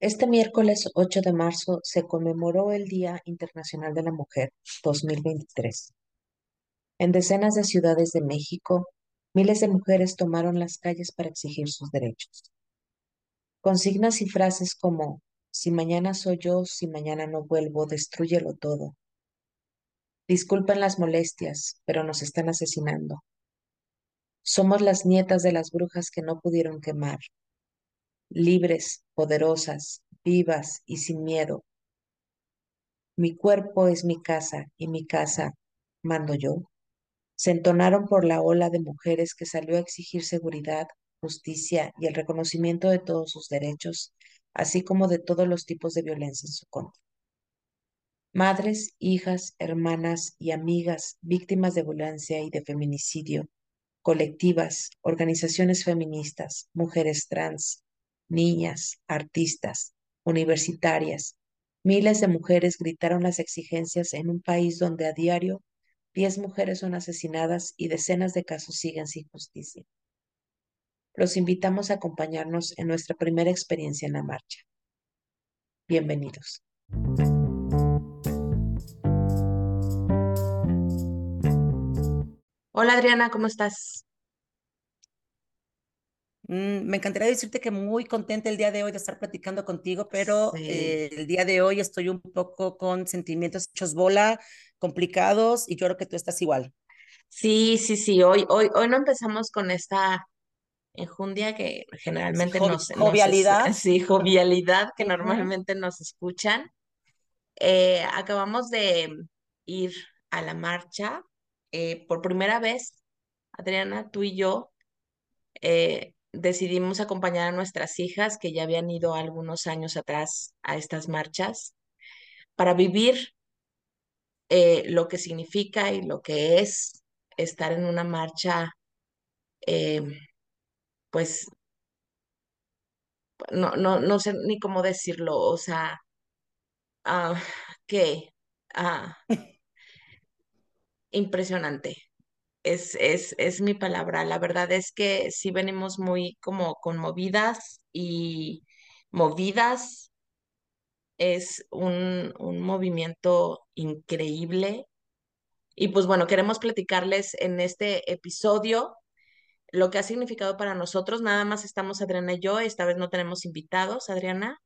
Este miércoles 8 de marzo se conmemoró el Día Internacional de la Mujer 2023. En decenas de ciudades de México, miles de mujeres tomaron las calles para exigir sus derechos. Consignas y frases como, si mañana soy yo, si mañana no vuelvo, destruyelo todo. Disculpen las molestias, pero nos están asesinando. Somos las nietas de las brujas que no pudieron quemar. Libres, poderosas, vivas y sin miedo. Mi cuerpo es mi casa y mi casa mando yo. Se entonaron por la ola de mujeres que salió a exigir seguridad, justicia y el reconocimiento de todos sus derechos, así como de todos los tipos de violencia en su contra. Madres, hijas, hermanas y amigas víctimas de violencia y de feminicidio, colectivas, organizaciones feministas, mujeres trans, niñas, artistas, universitarias, miles de mujeres gritaron las exigencias en un país donde a diario 10 mujeres son asesinadas y decenas de casos siguen sin justicia. Los invitamos a acompañarnos en nuestra primera experiencia en la marcha. Bienvenidos. Hola Adriana, ¿cómo estás? Mm, me encantaría decirte que muy contenta el día de hoy de estar platicando contigo, pero eh, el día de hoy estoy un poco con sentimientos hechos bola, complicados, y yo creo que tú estás igual. Sí, sí, sí. Hoy, hoy, hoy no empezamos con esta enjundia que generalmente nos, jovialidad. sí, jovialidad que normalmente nos escuchan. Eh, acabamos de ir a la marcha eh, por primera vez, Adriana, tú y yo decidimos acompañar a nuestras hijas que ya habían ido algunos años atrás a estas marchas para vivir eh, lo que significa y lo que es estar en una marcha, eh, pues no, no, no sé ni cómo decirlo, o sea, ah, que ah, impresionante es, es, es mi palabra. La verdad es que sí venimos muy como conmovidas y movidas. Es un, un movimiento increíble. Y pues bueno, queremos platicarles en este episodio lo que ha significado para nosotros. Nada más estamos Adriana y yo, esta vez no tenemos invitados, Adriana,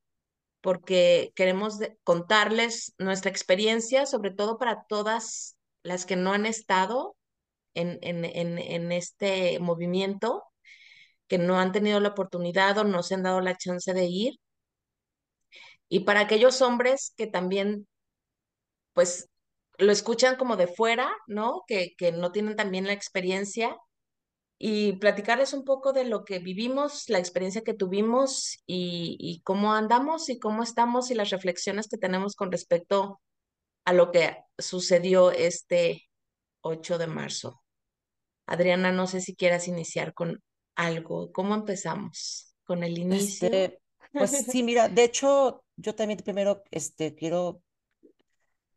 porque queremos contarles nuestra experiencia, sobre todo para todas las que no han estado en, en, en, este movimiento, que no han tenido la oportunidad o no se han dado la chance de ir. Y para aquellos hombres que también, pues, lo escuchan como de fuera, ¿no? Que, que no tienen también la experiencia y platicarles un poco de lo que vivimos, la experiencia que tuvimos y, y, cómo andamos y cómo estamos y las reflexiones que tenemos con respecto a lo que sucedió este 8 de marzo. Adriana, no sé si quieras iniciar con algo. ¿Cómo empezamos? ¿Con el inicio? Este, pues sí, mira, de hecho, yo también primero este, quiero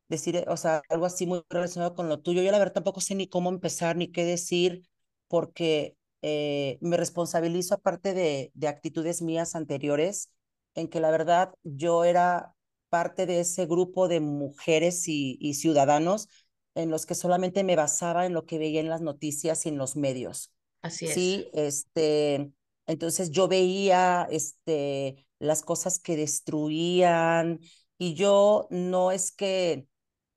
decir, o sea, algo así muy relacionado con lo tuyo. Yo la verdad tampoco sé ni cómo empezar ni qué decir, porque eh, me responsabilizo aparte de, de actitudes mías anteriores, en que la verdad yo era parte de ese grupo de mujeres y, y ciudadanos en los que solamente me basaba en lo que veía en las noticias y en los medios. Así es. Sí, este, entonces yo veía este, las cosas que destruían y yo no es que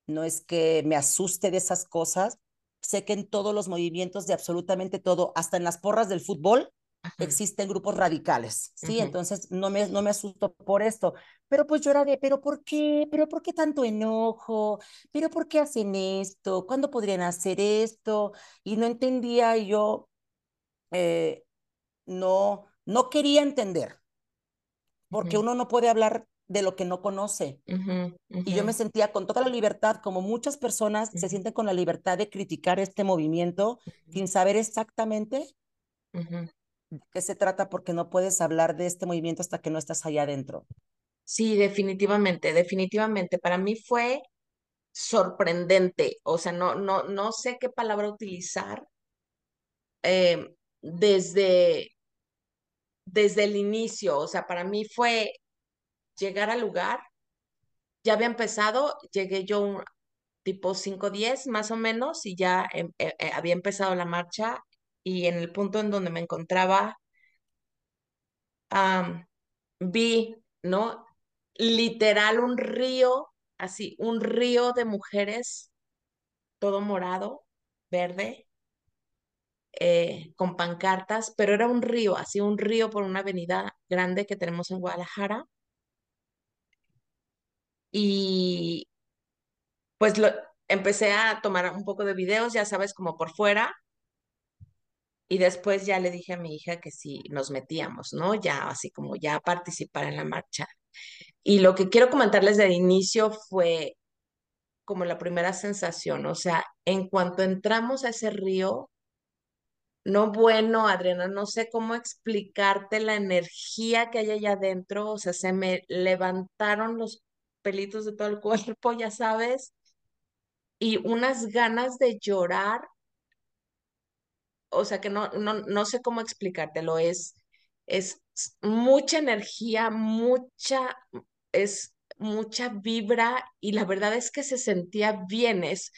no es que me asuste de esas cosas, sé que en todos los movimientos de absolutamente todo, hasta en las porras del fútbol, existen grupos radicales, ¿sí? Entonces no me, no me asusto por esto. Pero pues de, ¿pero por qué? ¿Pero por qué tanto enojo? ¿Pero por qué hacen esto? ¿Cuándo podrían hacer esto? Y no entendía y yo eh, no, no quería entender, porque uno no puede hablar de lo que no conoce. Y yo me sentía con toda la libertad, como muchas personas se sienten con la libertad de criticar este movimiento sin saber exactamente qué se trata porque no puedes hablar de este movimiento hasta que no estás allá adentro. Sí, definitivamente, definitivamente. Para mí fue sorprendente, o sea, no, no, no sé qué palabra utilizar, eh, desde, desde el inicio. O sea, para mí fue llegar al lugar, ya había empezado, llegué yo un, tipo 5:10 más o menos y ya em, eh, eh, había empezado la marcha y en el punto en donde me encontraba vi, ¿no? Literal un río, así, un río de mujeres, todo morado, verde, eh, con pancartas, pero era un río, así un río por una avenida grande que tenemos en Guadalajara. Y pues lo, empecé a tomar un poco de videos, ya sabes, como por fuera. Y después ya le dije a mi hija que si nos metíamos, ¿no? Ya así como ya participar en la marcha. Y lo que quiero comentarles de inicio fue como la primera sensación, o sea, en cuanto entramos a ese río, no bueno, Adriana, no sé cómo explicarte la energía que hay allá adentro, o sea, se me levantaron los pelitos de todo el cuerpo, ya sabes, y unas ganas de llorar, o sea, que no, no, no sé cómo explicártelo, es, es mucha energía, mucha, es mucha vibra y la verdad es que se sentía bien, es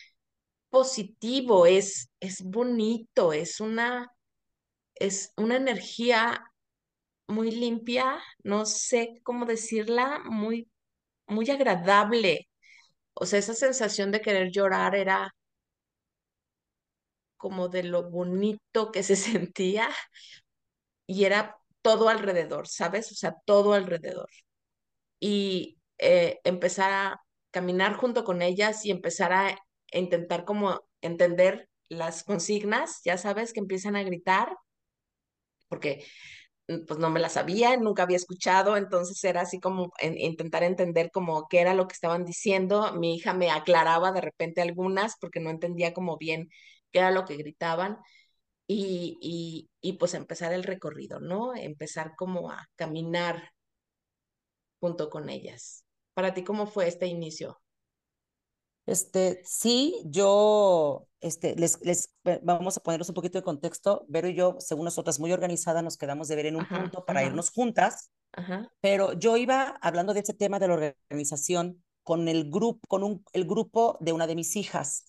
positivo, es, es bonito, es una, es una energía muy limpia, no sé cómo decirla, muy, muy agradable. O sea, esa sensación de querer llorar era como de lo bonito que se sentía y era todo alrededor, ¿sabes? O sea, todo alrededor. Y eh, empezar a caminar junto con ellas y empezar a intentar como entender las consignas, ya sabes, que empiezan a gritar, porque mm, pues no me las sabía, nunca había escuchado, entonces era así como en, intentar entender como qué era lo que estaban diciendo. Mi hija me aclaraba de repente algunas porque no entendía como bien qué era lo que gritaban. Y, y, y pues empezar el recorrido, ¿no? Empezar como a caminar junto con ellas. Para ti, ¿cómo fue este inicio? Este, sí, yo, este, les, les vamos a ponerlos un poquito de contexto. Vero y yo, según nosotras, muy organizada, nos quedamos de ver en un Ajá, punto para ajá, irnos juntas, ajá, pero yo iba hablando de ese tema de la organización con el grupo, con un, el grupo de una de mis hijas,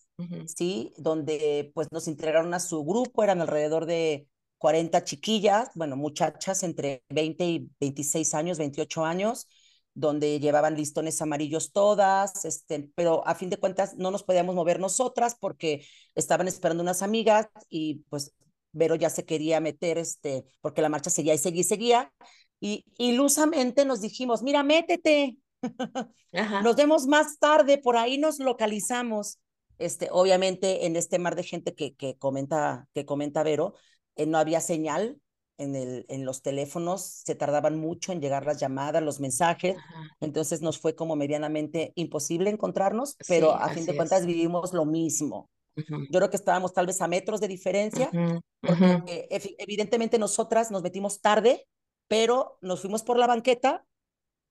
¿sí? Donde pues nos integraron a su grupo, eran alrededor de 40 chiquillas, bueno, muchachas entre 20 y 26 años, 28 años, donde llevaban listones amarillos todas, este, pero a fin de cuentas no nos podíamos mover nosotras porque estaban esperando unas amigas y pues Vero ya se quería meter, este, porque la marcha seguía y seguía y seguía, y ilusamente nos dijimos, mira, métete, nos ajá, vemos más tarde, por ahí nos localizamos. Este, obviamente en este mar de gente que, que comenta, que comenta Vero, eh, no había señal en, el, en los teléfonos, se tardaban mucho en llegar las llamadas, los mensajes, ajá. entonces nos fue como medianamente imposible encontrarnos, pero Sí, a fin de cuentas es. vivimos lo mismo. Yo creo que estábamos tal vez a metros de diferencia, porque evidentemente nosotras nos metimos tarde, pero nos fuimos por la banqueta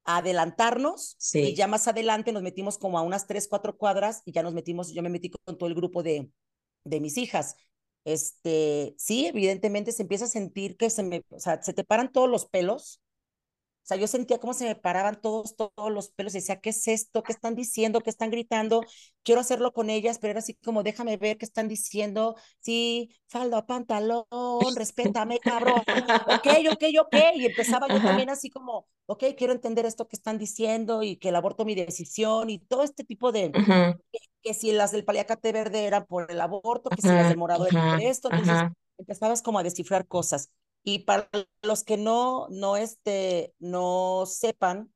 a adelantarnos y Sí, ya más adelante nos metimos como a unas tres, cuatro cuadras y ya nos metimos, yo me metí con todo el grupo de, de mis hijas. Este, sí, evidentemente se empieza a sentir que se me, o sea, se te paran todos los pelos o sea, yo sentía cómo se me paraban todos, todos los pelos y decía, ¿qué es esto? ¿Qué están diciendo? ¿Qué están gritando? Quiero hacerlo con ellas, pero era así como, déjame ver qué están diciendo. Sí, falda, pantalón, respétame, cabrón. Ok, ok, ok. Y empezaba yo Ajá, también así como, ok, quiero entender esto que están diciendo y que el aborto mi decisión y todo este tipo de, que, que si las del paliacate verde eran por el aborto, que si las del morado eran por esto. Entonces ajá, empezabas como a descifrar cosas. Y para los que no, no, este, no sepan,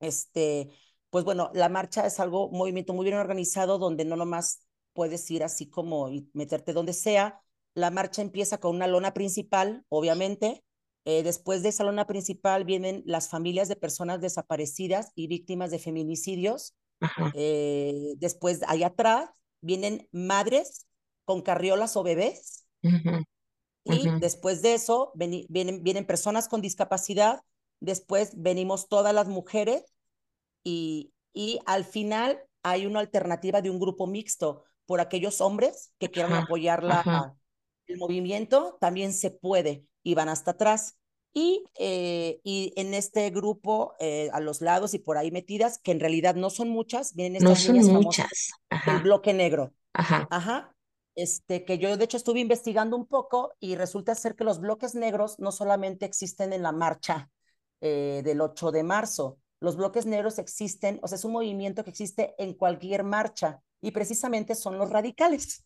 este, pues bueno, la marcha es algo, un movimiento muy bien organizado donde no nomás puedes ir así como y meterte donde sea. La marcha empieza con una lona principal, obviamente. Eh, después de esa lona principal vienen las familias de personas desaparecidas y víctimas de feminicidios. ajá, Eh, después, allá atrás, vienen madres con carriolas o bebés y después de eso ven, vienen, vienen personas con discapacidad, después venimos todas las mujeres y, y al final hay una alternativa de un grupo mixto por aquellos hombres que quieran ajá, apoyar la, ajá, el movimiento también se puede y van hasta atrás. Y, eh, y en este grupo, eh, a los lados y por ahí metidas, que en realidad no son muchas, vienen No estas son niñas muchas. famosas del bloque negro. ajá, Ajá. Este, que yo de hecho estuve investigando un poco y resulta ser que los bloques negros no solamente existen en la marcha eh, del 8 de marzo, los bloques negros existen, o sea, es un movimiento que existe en cualquier marcha y precisamente son los radicales.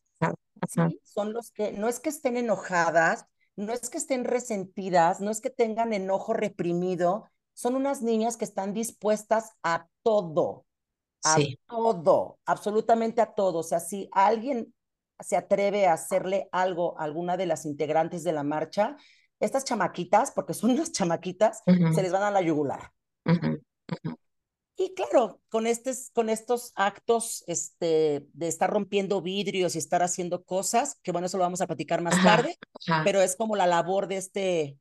Son los que no es que estén enojadas, no es que estén resentidas, no es que tengan enojo reprimido, son unas niñas que están dispuestas a todo, a Sí, todo, absolutamente a todo. O sea, si alguien se atreve a hacerle algo a alguna de las integrantes de la marcha, estas chamaquitas, porque son unas chamaquitas, se les van a la yugular. Y claro, con, estes, con estos actos este, de estar rompiendo vidrios y estar haciendo cosas, que bueno, eso lo vamos a platicar más Ajá, tarde, ajá. pero es como la labor de este,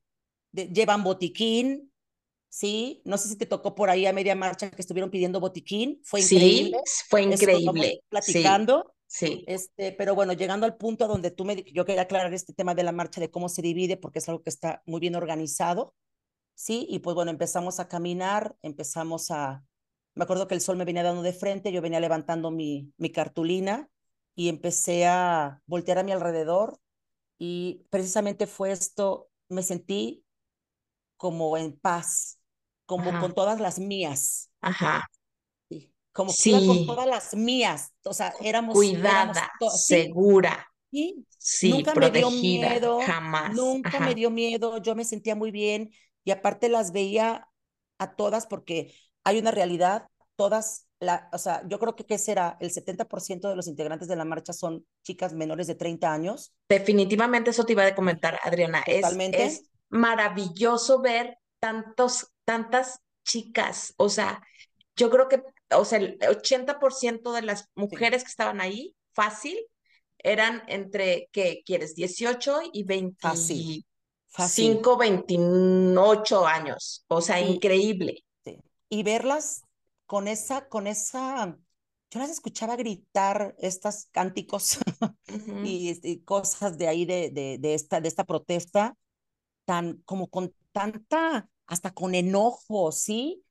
de, llevan botiquín, ¿sí? No sé si te tocó por ahí a media marcha que estuvieron pidiendo botiquín, fue increíble, Sí, fue eso lo vamos increíble. Sí, platicando, sí. este, pero bueno, llegando al punto donde tú me, yo quería aclarar este tema de la marcha, de cómo se divide, porque es algo que está muy bien organizado, ¿sí? Y pues bueno, empezamos a caminar, empezamos a, me acuerdo que el sol me venía dando de frente, yo venía levantando mi, mi cartulina y empecé a voltear a mi alrededor y precisamente fue esto, me sentí como en paz, como Ajá, con todas las mías, ajá. ¿Sí? como que iba con Sí, todas las mías, o sea, éramos, éramos, cuidada, sí, segura. Y Sí, nunca me dio protegida, miedo, jamás. nunca me Ajá. dio miedo, yo me sentía muy bien y aparte las veía a todas porque hay una realidad, todas, la, o sea, yo creo que ¿qué será? El 70% de los integrantes de la marcha son chicas menores de 30 años, Definitivamente eso te iba a comentar, Adriana. Es, totalmente, es maravilloso ver tantos, tantas chicas. O sea, yo creo que, o sea, el 80% de las mujeres que estaban ahí, fácil, eran entre, ¿qué quieres? dieciocho y fácil, fácil, veinticinco 28 años. O sea, sí, increíble. Y verlas con esa, con esa, yo las escuchaba gritar estas cánticos y, y cosas de ahí de, de, de, esta, de esta protesta tan, como con tanta, hasta con enojo, ¿sí?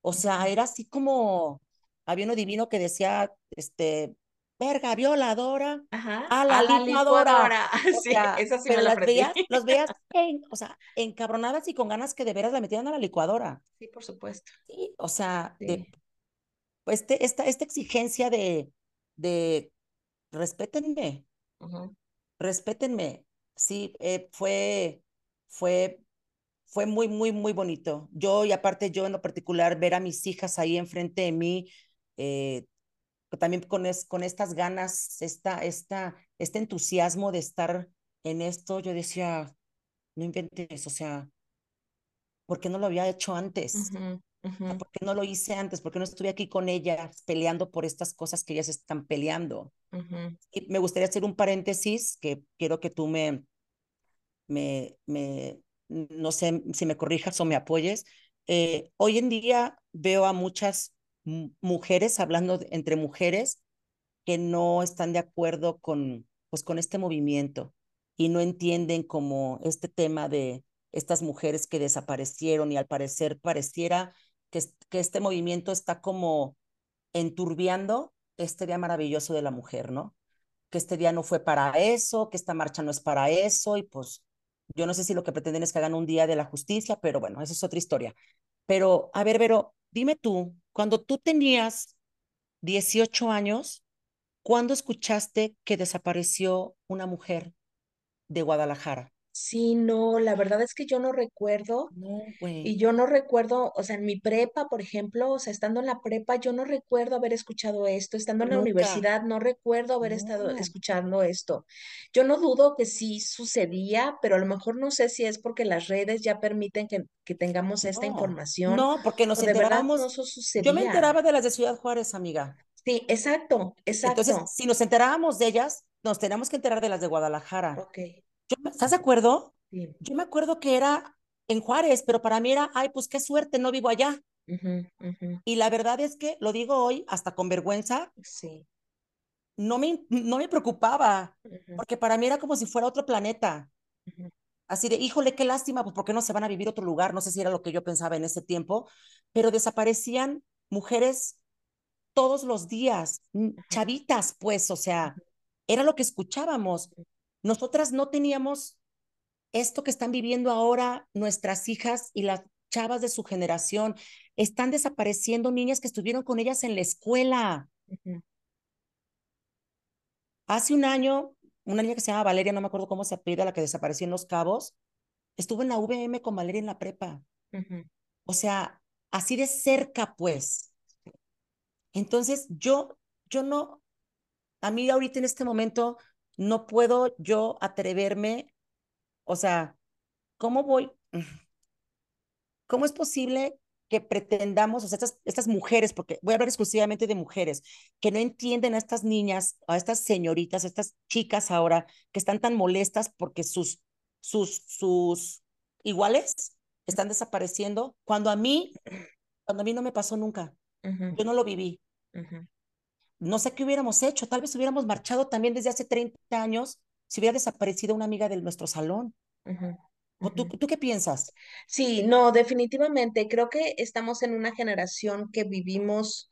O sea, era así como, había uno divino que decía, este, verga, violadora, Ajá, a a la la licuadora. licuadora. O Sí, sea, esa sí me pero la las aprendí. veías, los veías, en, o sea, encabronadas y con ganas que de veras la metieran a la licuadora. Sí, por supuesto. Sí, o sea, de este, esta, esta exigencia de, de respétenme, respétenme. Sí, eh, fue, fue fue muy, muy, muy bonito. Yo, y aparte yo en lo particular, ver a mis hijas ahí enfrente de mí, eh, también con, es, con estas ganas, esta, esta, este entusiasmo de estar en esto, yo decía, no inventes, o sea, ¿por qué no lo había hecho antes? ujú, ¿Por qué no lo hice antes? ¿Por qué no estuve aquí con ellas peleando por estas cosas que ellas están peleando? Y me gustaría hacer un paréntesis que quiero que tú me, me, me, no sé si me corrijas o me apoyes. Eh, hoy en día veo a muchas mujeres, hablando entre mujeres, que no están de acuerdo con, pues, con este movimiento y no entienden como este tema de estas mujeres que desaparecieron y al parecer pareciera que, que este movimiento está como enturbiando este día maravilloso de la mujer, ¿no? que este día no fue para eso, que esta marcha no es para eso, y pues yo no sé si lo que pretenden es que hagan un día de la justicia, pero bueno, esa es otra historia. Pero, a ver, Vero, dime tú, cuando tú tenías 18 años, ¿cuándo escuchaste que desapareció una mujer de Guadalajara? Sí, no, la verdad es que yo no recuerdo No, güey, y yo no recuerdo, o sea, en mi prepa, por ejemplo, o sea, estando en la prepa, yo no recuerdo haber escuchado esto, estando en la nunca, universidad, no recuerdo haber estado no, escuchando esto. Yo no dudo que sí sucedía, pero a lo mejor no sé si es porque las redes ya permiten que, que tengamos esta no, información no, porque o nos de verdad no enterábamos, eso yo me sucedía. enteraba de las de Ciudad Juárez, amiga. Sí, exacto, Entonces, exacto. si nos enterábamos de ellas, nos teníamos que enterar de las de Guadalajara. Ok, Yo, ¿Estás de acuerdo? sí. Yo me acuerdo que era en Juárez, pero para mí era, ay, pues qué suerte, no vivo allá. Y la verdad es que lo digo hoy hasta con vergüenza, Sí. no me, no me preocupaba, porque para mí era como si fuera otro planeta. Así de, híjole, qué lástima, pues ¿por qué no se van a vivir a otro lugar? No sé si era lo que yo pensaba en ese tiempo, pero desaparecían mujeres todos los días, chavitas, pues, o sea, era lo que escuchábamos. Nosotras no teníamos esto que están viviendo ahora nuestras hijas y las chavas de su generación. Están desapareciendo niñas que estuvieron con ellas en la escuela. Hace un año, una niña que se llama Valeria, no me acuerdo cómo se apellida, la que desapareció en Los Cabos, estuvo en la VM con Valeria en la prepa. O sea, así de cerca, pues. Entonces, yo, yo no, a mí ahorita en este momento no puedo yo atreverme, o sea, ¿cómo voy? ¿Cómo es posible que pretendamos, o sea, estas, estas mujeres, porque voy a hablar exclusivamente de mujeres, que no entienden a estas niñas, a estas señoritas, a estas chicas ahora, que están tan molestas porque sus, sus, sus iguales están desapareciendo, cuando a mí, cuando a mí no me pasó nunca, yo no lo viví. ujú, No sé qué hubiéramos hecho, tal vez hubiéramos marchado también desde hace 30 años si hubiera desaparecido una amiga de nuestro salón. ujú, ¿O ujú. tú, tú qué piensas? Sí, no, definitivamente. Creo que estamos en una generación que vivimos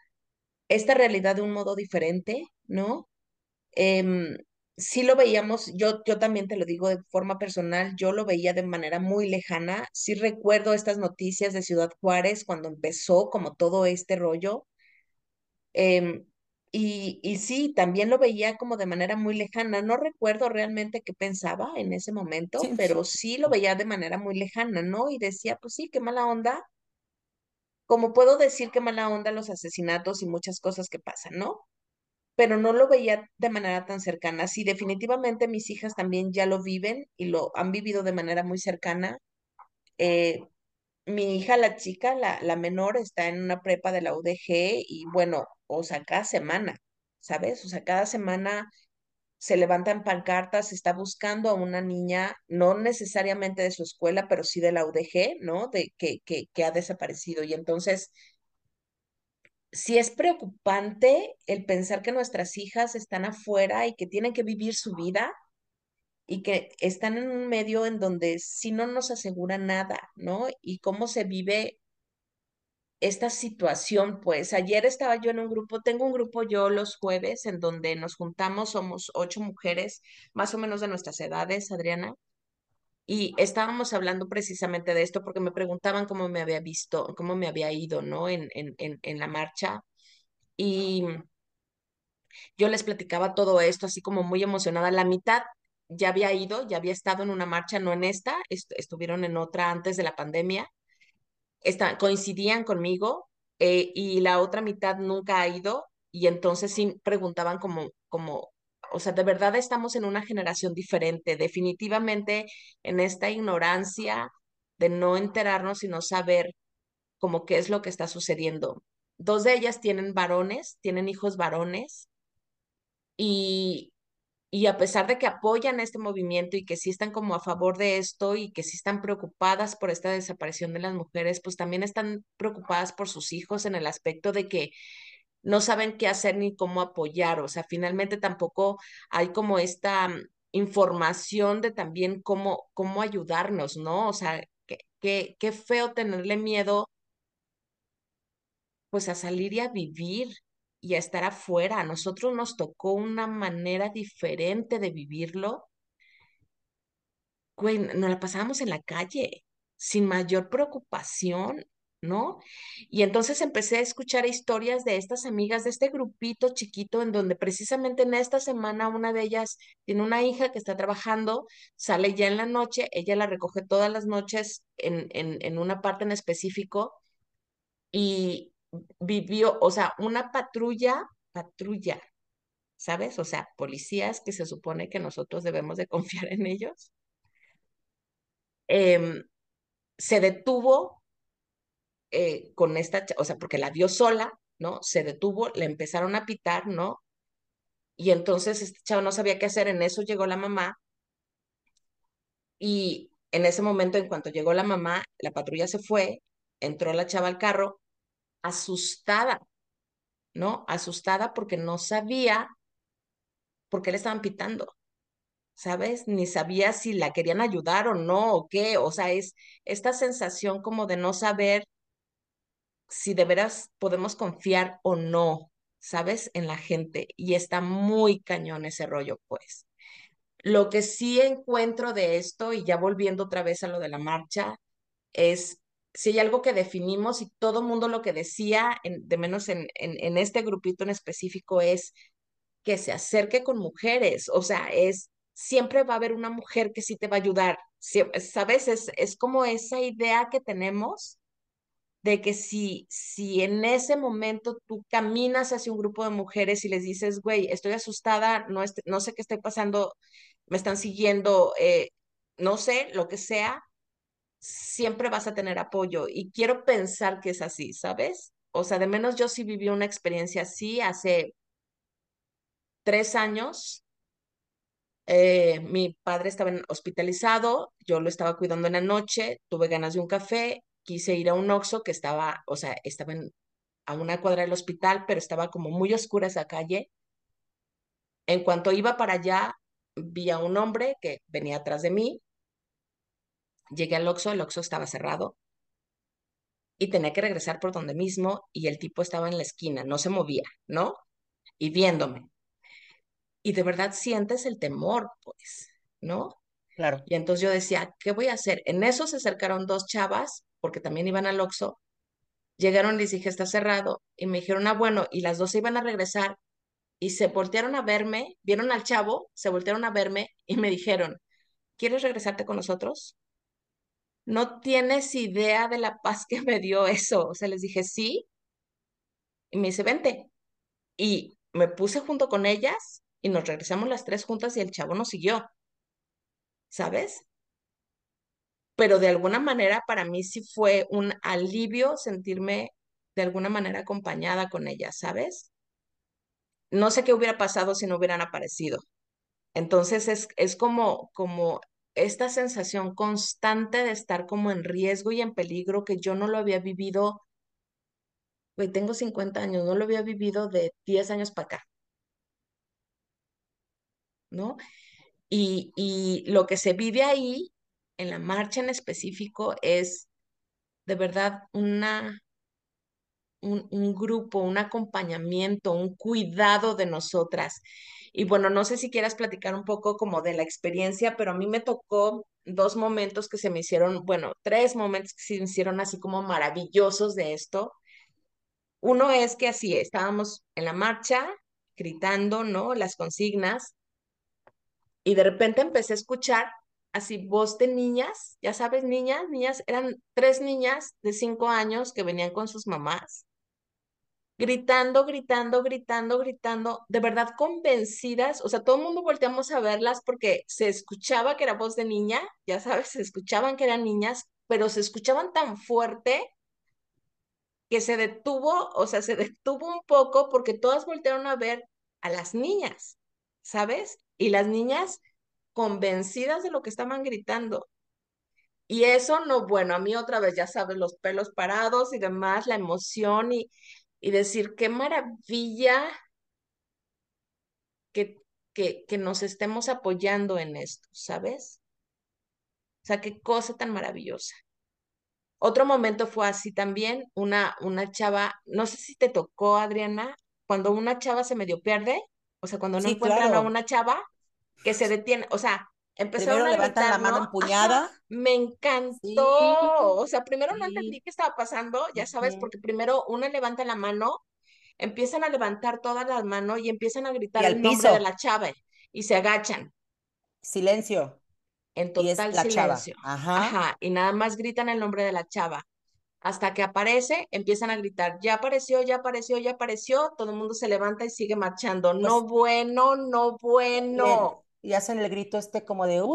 esta realidad de un modo diferente, ¿no? Em, sí lo veíamos, yo, yo también te lo digo de forma personal, yo lo veía de manera muy lejana. Sí recuerdo estas noticias de Ciudad Juárez cuando empezó como todo este rollo. em, y, y sí, también lo veía como de manera muy lejana. No recuerdo realmente qué pensaba en ese momento, Sí, pero sí lo veía de manera muy lejana, ¿no? Y decía, pues sí, qué mala onda como puedo decir que mala onda los asesinatos y muchas cosas que pasan, ¿no? Pero no lo veía de manera tan cercana. Sí, definitivamente mis hijas también ya lo viven y lo han vivido de manera muy cercana. Eh, mi hija, la chica, la, la menor, está en una prepa de la UDG y bueno, o sea, cada semana, ¿sabes? O sea, cada semana se levantan pancartas, está buscando a una niña, no necesariamente de su escuela, pero sí de la UDG, ¿no? De que, que, que ha desaparecido. Y entonces sí es preocupante el pensar que nuestras hijas están afuera y que tienen que vivir su vida y que están en un medio en donde sí no nos asegura nada, ¿no? Y cómo se vive esta situación, pues ayer estaba yo en un grupo, tengo un grupo yo los jueves en donde nos juntamos, somos ocho mujeres, más o menos de nuestras edades, Adriana, y estábamos hablando precisamente de esto porque me preguntaban cómo me había visto, cómo me había ido, ¿no? En, en, en, en la marcha. Y Yo les platicaba todo esto así como muy emocionada. La mitad ya había ido, ya había estado en una marcha, no en esta, est- estuvieron en otra antes de la pandemia. Esta, coincidían conmigo eh, y la otra mitad nunca ha ido y entonces sí preguntaban como, como, o sea, de verdad estamos en una generación diferente, definitivamente en esta ignorancia de no enterarnos y no saber como qué es lo que está sucediendo. Dos de ellas tienen varones, tienen hijos varones y, y a pesar de que apoyan este movimiento y que sí están como a favor de esto y que sí están preocupadas por esta desaparición de las mujeres, pues también están preocupadas por sus hijos en el aspecto de que no saben qué hacer ni cómo apoyar. O sea, finalmente tampoco hay como esta mm, información de también cómo, cómo ayudarnos, ¿no? O sea, qué, qué, qué feo tenerle miedo pues a salir y a vivir y a estar afuera. A nosotros nos tocó una manera diferente de vivirlo. Güey, nos la pasábamos en la calle sin mayor preocupación, ¿no? Y entonces empecé a escuchar historias de estas amigas de este grupito chiquito en donde precisamente en esta semana una de ellas tiene una hija que está trabajando, sale ya en la noche, ella la recoge todas las noches en, en, en una parte en específico y vivió, o sea, una patrulla, patrulla, ¿sabes? O sea, policías que se supone que nosotros debemos de confiar en ellos, em, se detuvo eh, con esta, o sea, porque la vio sola, ¿no? Se detuvo, le empezaron a pitar, ¿no? Y entonces este chavo no sabía qué hacer, en eso llegó la mamá y en ese momento, en cuanto llegó la mamá, la patrulla se fue, entró la chava al carro, asustada, ¿no? Asustada porque no sabía por qué le estaban pitando. ¿Sabes? Ni sabía si la querían ayudar o no, o qué. O sea, es esta sensación como de no saber si de veras podemos confiar o no, ¿sabes? En la gente. Y está muy cañón ese rollo, pues. Lo que sí encuentro de esto, y ya volviendo otra vez a lo de la marcha, es si hay algo que definimos y todo mundo lo que decía, de menos en, en, en este grupito en específico, es que se acerque con mujeres. O sea, es siempre va a haber una mujer que sí te va a ayudar. ¿Sabes? Es, es como esa idea que tenemos de que si, si en ese momento tú caminas hacia un grupo de mujeres y les dices, güey, estoy asustada, no, no sé qué estoy pasando, me están siguiendo, eh, no sé, lo que sea, siempre vas a tener apoyo. Y quiero pensar que es así, ¿sabes? O sea, de menos yo sí viví una experiencia así hace tres años. Eh, mi padre estaba hospitalizado, yo lo estaba cuidando en la noche, tuve ganas de un café, quise ir a un Oxxo que estaba, o sea, estaba en, a una cuadra del hospital, pero estaba como muy oscura esa calle. En cuanto iba para allá, vi a un hombre que venía atrás de mí. Llegué al Oxxo, el Oxxo estaba cerrado y tenía que regresar por donde mismo y el tipo estaba en la esquina, no se movía, ¿no? Y viéndome. Y de verdad sientes el temor, pues, ¿no? Claro. Y entonces yo decía, ¿qué voy a hacer? En eso se acercaron dos chavas, porque también iban al Oxxo. Llegaron, les dije, está cerrado. Y me dijeron, ah, bueno, y las dos se iban a regresar. Y se voltearon a verme, vieron al chavo, se voltearon a verme y me dijeron, ¿quieres regresarte con nosotros? No tienes idea de la paz que me dio eso. O sea, les dije, sí. Y me dice, vente. Y me puse junto con ellas y nos regresamos las tres juntas y el chavo nos siguió. ¿Sabes? Pero de alguna manera para mí sí fue un alivio sentirme de alguna manera acompañada con ellas, ¿sabes? No sé qué hubiera pasado si no hubieran aparecido. Entonces es, es como, como esta sensación constante de estar como en riesgo y en peligro que yo no lo había vivido, tengo 50 años, no lo había vivido de 10 años para acá, ¿no? Y, y lo que se vive ahí, en la marcha en específico, es de verdad una, un, un grupo, un acompañamiento, un cuidado de nosotras. Y bueno, no sé si quieras platicar un poco como de la experiencia, pero a mí me tocó dos momentos que se me hicieron, bueno, tres momentos que se hicieron así como maravillosos de esto. Uno es que así estábamos en la marcha gritando, ¿no? Las consignas y de repente empecé a escuchar así voz de niñas, ya sabes, niñas, niñas, eran tres niñas de cinco años que venían con sus mamás gritando, gritando, gritando, gritando, de verdad convencidas, o sea, todo el mundo volteamos a verlas porque se escuchaba que era voz de niña, ya sabes, se escuchaban que eran niñas, pero se escuchaban tan fuerte que se detuvo, o sea, se detuvo un poco porque todas voltearon a ver a las niñas, ¿sabes? Y las niñas convencidas de lo que estaban gritando. Y eso no, bueno, a mí otra vez, ya sabes, los pelos parados y demás, la emoción y, y decir, qué maravilla que, que, que nos estemos apoyando en esto, ¿sabes? O sea, qué cosa tan maravillosa. Otro momento fue así también, una, una chava, no sé si te tocó, Adriana, cuando una chava se medio pierde, o sea, cuando no Sí, encuentran a una chava que se detiene, o sea, empezaron Primero a levantan la mano ¿no? Ajá, empuñada. me Sí, encantó. O sea, primero no entendí qué estaba pasando, ya sabes, porque primero una levanta la mano empiezan a levantar todas las manos y empiezan a Y gritar el nombre de la chava y se agachan silencio. en Y es total chava. silencio. Ajá. Ajá, y nada más gritan el nombre de la chava. Hasta que aparece, empiezan a gritar, ya apareció, ya apareció, ya apareció, todo el mundo se levanta y sigue marchando. No Pues bueno, no bien. Y hacen el grito este como de "Uh",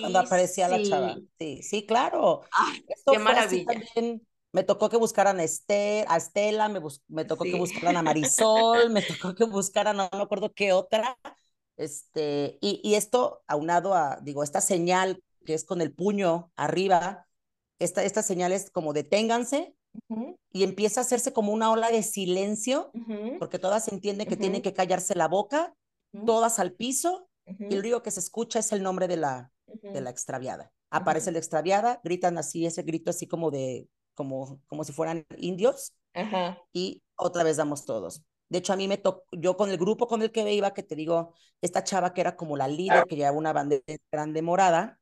cuando Sí, aparecía la chava. sí. Sí, sí, claro. Ay, Esto qué maravilla. también. Me tocó que buscaran a, Esther, a Estela, me, bus- me tocó que Sí. buscaran a Marisol, me tocó que buscaran, a no me acuerdo qué otra. Este, y, y esto aunado a, digo, esta señal que es con el puño arriba, esta, esta señal es como deténganse Ujú, y empieza a hacerse como una ola de silencio, ujú, porque todas entienden que tienen ujú, que callarse la boca todas al piso y lo único que se escucha es el nombre de la, de la extraviada. Aparece la extraviada, gritan así, ese grito así como de, como, como si fueran indios. Y otra vez damos todos. De hecho, a mí me tocó, yo con el grupo con el que iba, que te digo, esta chava que era como la líder, que llevaba una bandera grande morada,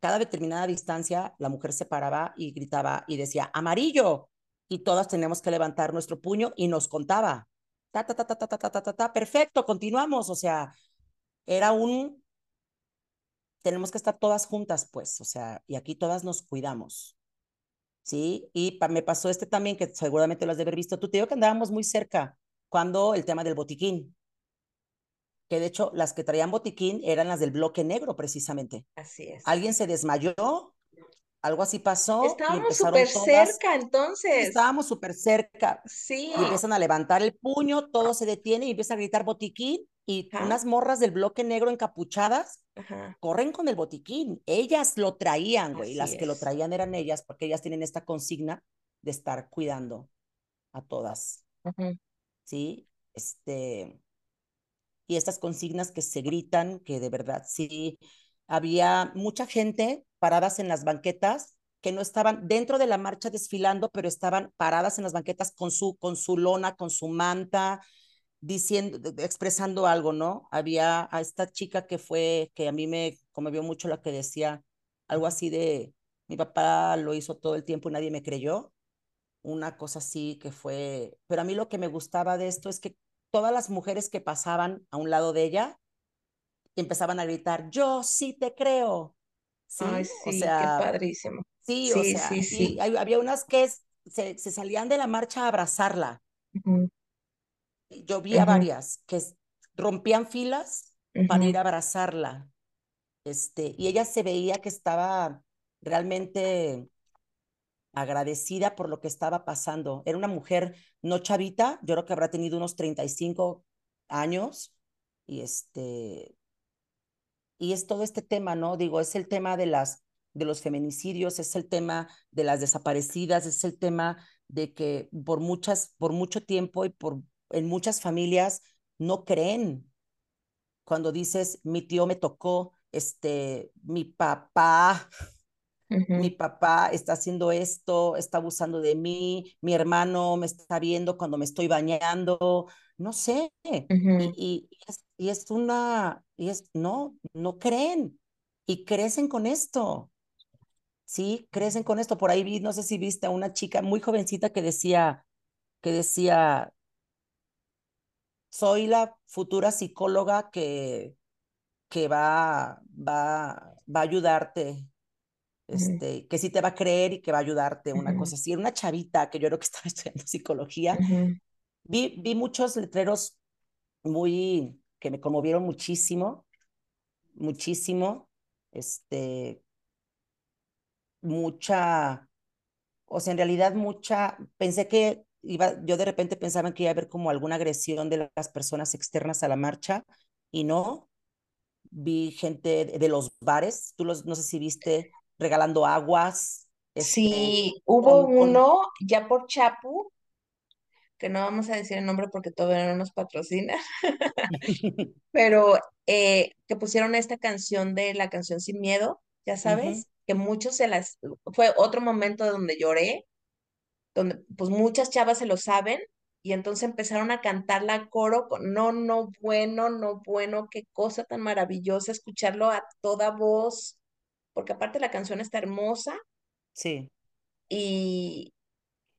cada determinada distancia la mujer se paraba y gritaba y decía, amarillo. Y todas teníamos que levantar nuestro puño y nos contaba. Ta, ta, ta, ta, ta, ta, ta, ta, ta, perfecto, continuamos. O sea, era un, tenemos que estar todas juntas, pues, o sea, y aquí todas nos cuidamos. ¿Sí? Y me pasó este también, que seguramente lo has de haber visto. Tú te digo que andábamos muy cerca cuando el tema del botiquín. Que de hecho, las que traían botiquín eran las del bloque negro, precisamente. Así es. Alguien se desmayó, algo así pasó. Estábamos súper cerca, entonces. Estábamos súper cerca. Sí. Y empiezan a levantar el puño, todo se detiene y empiezan a gritar botiquín y unas morras del bloque negro encapuchadas corren con el botiquín. Ellas lo traían, güey. Las que lo traían eran ellas, porque ellas tienen esta consigna de estar cuidando a todas. Sí, este. Y estas consignas que se gritan, que de verdad sí. Había mucha gente paradas en las banquetas que no estaban dentro de la marcha desfilando, pero estaban paradas en las banquetas con su, con su lona, con su manta, diciendo, expresando algo, ¿no? Había a esta chica que fue, que a mí me conmovió mucho la que decía algo así de, mi papá lo hizo todo el tiempo y nadie me creyó, una cosa así que fue, pero a mí lo que me gustaba de esto es que todas las mujeres que pasaban a un lado de ella empezaban a gritar, yo sí te creo. Sí, o sea, qué padrísimo. Sí, o sea, sí, sí. había unas que se, se, salían de la marcha a abrazarla. Yo vi a varias que rompían filas para ir a abrazarla. Este, y ella se veía que estaba realmente agradecida por lo que estaba pasando. Era una mujer no chavita, yo creo que habrá tenido unos 35 años y este y es todo este tema, ¿no? Digo, es el tema de las de los feminicidios, es el tema de las desaparecidas, es el tema de que por muchas por mucho tiempo y por en muchas familias no creen cuando dices, mi tío me tocó, este, mi papá, mi papá está haciendo esto, está abusando de mí, mi hermano me está viendo cuando me estoy bañando, no sé. y, y, es, una, y es, no, no creen y crecen con esto. Sí, crecen con esto. Por ahí vi, no sé si viste a una chica muy jovencita que decía, que decía, soy la futura psicóloga que, que va, va, va a ayudarte, este, que sí te va a creer y que va a ayudarte, una cosa así. Era una chavita que yo creo que estaba estudiando psicología. vi, vi muchos letreros muy, que me conmovieron muchísimo, muchísimo, este, mucha, o sea, en realidad mucha, pensé que iba, yo de repente pensaba que iba a haber como alguna agresión de las personas externas a la marcha y no. Vi gente de los bares, tú los, no sé si viste regalando aguas. sí, este, hubo uno ya por Chapu, que no vamos a decir el nombre porque todavía no nos patrocina, pero eh, que pusieron esta canción de la canción Sin Miedo, ya sabes, que muchos se las, fue otro momento donde lloré, donde pues muchas chavas se lo saben y entonces empezaron a cantarla a coro con no, no, bueno, no, bueno, qué cosa tan maravillosa escucharlo a toda voz, porque aparte la canción está hermosa. Sí. Y,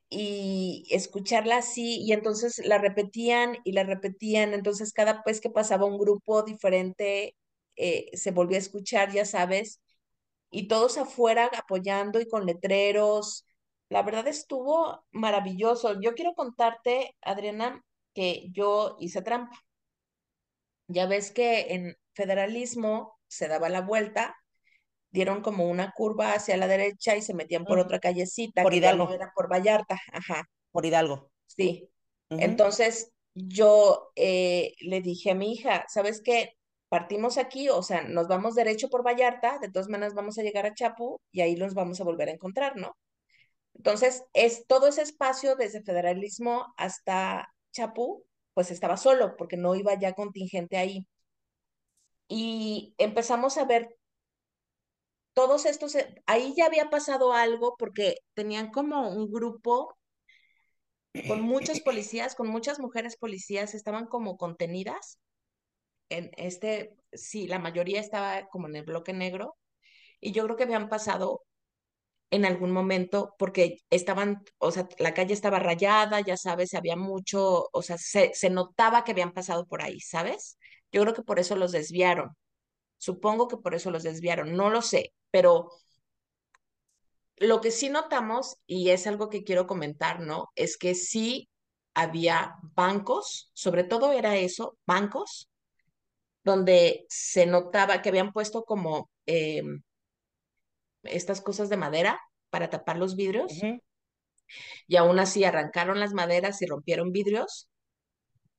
y escucharla así, y entonces la repetían y la repetían, entonces cada vez que pasaba un grupo diferente, eh, se volvía a escuchar, ya sabes, y todos afuera apoyando y con letreros, la verdad estuvo maravilloso. Yo quiero contarte, Adriana, que yo hice trampa. Ya ves que en federalismo se daba la vuelta, dieron como una curva hacia la derecha y se metían por otra callecita por que Hidalgo. no era por Vallarta, ajá. Por Hidalgo. Sí. Entonces yo eh, le dije a mi hija, ¿sabes qué? Partimos aquí, o sea, nos vamos derecho por Vallarta, de todas maneras vamos a llegar a Chapu y ahí nos vamos a volver a encontrar, ¿no? Entonces, es todo ese espacio desde federalismo hasta Chapú pues estaba solo porque no iba ya contingente ahí. Y empezamos a ver todos estos, eh, ahí ya había pasado algo porque tenían como un grupo con muchos policías, con muchas mujeres policías, estaban como contenidas. En este, sí, la mayoría estaba como en el bloque negro. Y yo creo que habían pasado en algún momento porque estaban, o sea, la calle estaba rayada, ya sabes, había mucho, o sea, se, se notaba que habían pasado por ahí, ¿sabes? Yo creo que por eso los desviaron. Supongo que por eso los desviaron, no lo sé, pero lo que sí notamos, y es algo que quiero comentar, ¿no? Es que sí había bancos, sobre todo era eso, bancos, donde se notaba que habían puesto como eh, estas cosas de madera para tapar los vidrios, y aún así arrancaron las maderas y rompieron vidrios.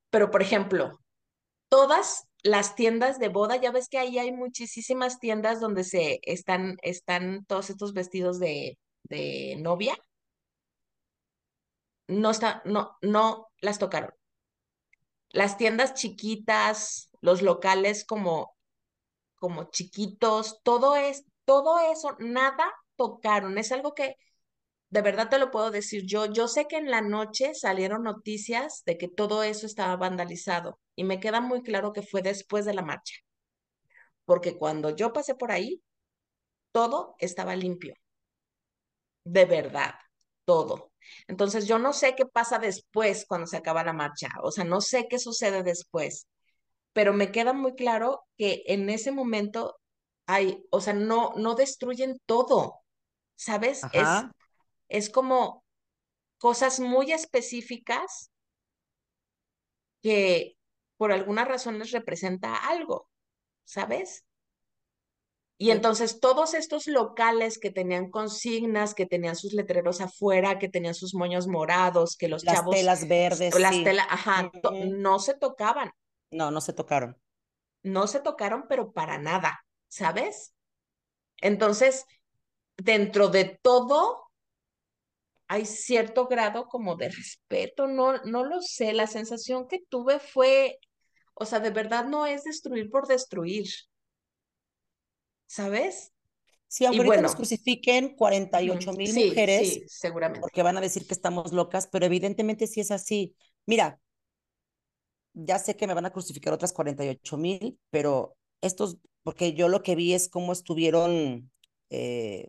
Pero, por ejemplo, todas las tiendas de boda, ya ves que ahí hay muchísimas tiendas donde se están, están todos estos vestidos de, de novia no está, no, no las tocaron. Las tiendas chiquitas, los locales como, como chiquitos, todo es, todo eso, nada tocaron. Es algo que de verdad te lo puedo decir yo. Yo sé que en la noche salieron noticias de que todo eso estaba vandalizado y me queda muy claro que fue después de la marcha, porque cuando yo pasé por ahí, todo estaba limpio, de verdad, todo. Entonces yo no sé qué pasa después cuando se acaba la marcha, o sea, no sé qué sucede después, pero me queda muy claro que en ese momento hay, o sea, no, no destruyen todo, ¿sabes? Es, Ajá. Como cosas muy específicas que por alguna razón les representa algo, ¿sabes? Y entonces todos estos locales que tenían consignas, que tenían sus letreros afuera, que tenían sus moños morados, que los las chavos, telas verdes, las sí. telas, ajá, no se tocaban, No, no se tocaron. no se tocaron, pero para nada, ¿sabes? Entonces, dentro de todo, hay cierto grado como de respeto, no, no lo sé, la sensación que tuve fue, o sea, de verdad no es destruir por destruir, ¿sabes? Aunque ahorita nos bueno, crucifiquen y ujú, ocho mil sí, mujeres, sí, seguramente. porque van a decir que estamos locas, pero evidentemente sí es así. Mira, ya sé que me van a crucificar otras cuarenta y ocho mil, pero estos, porque yo lo que vi es cómo estuvieron eh,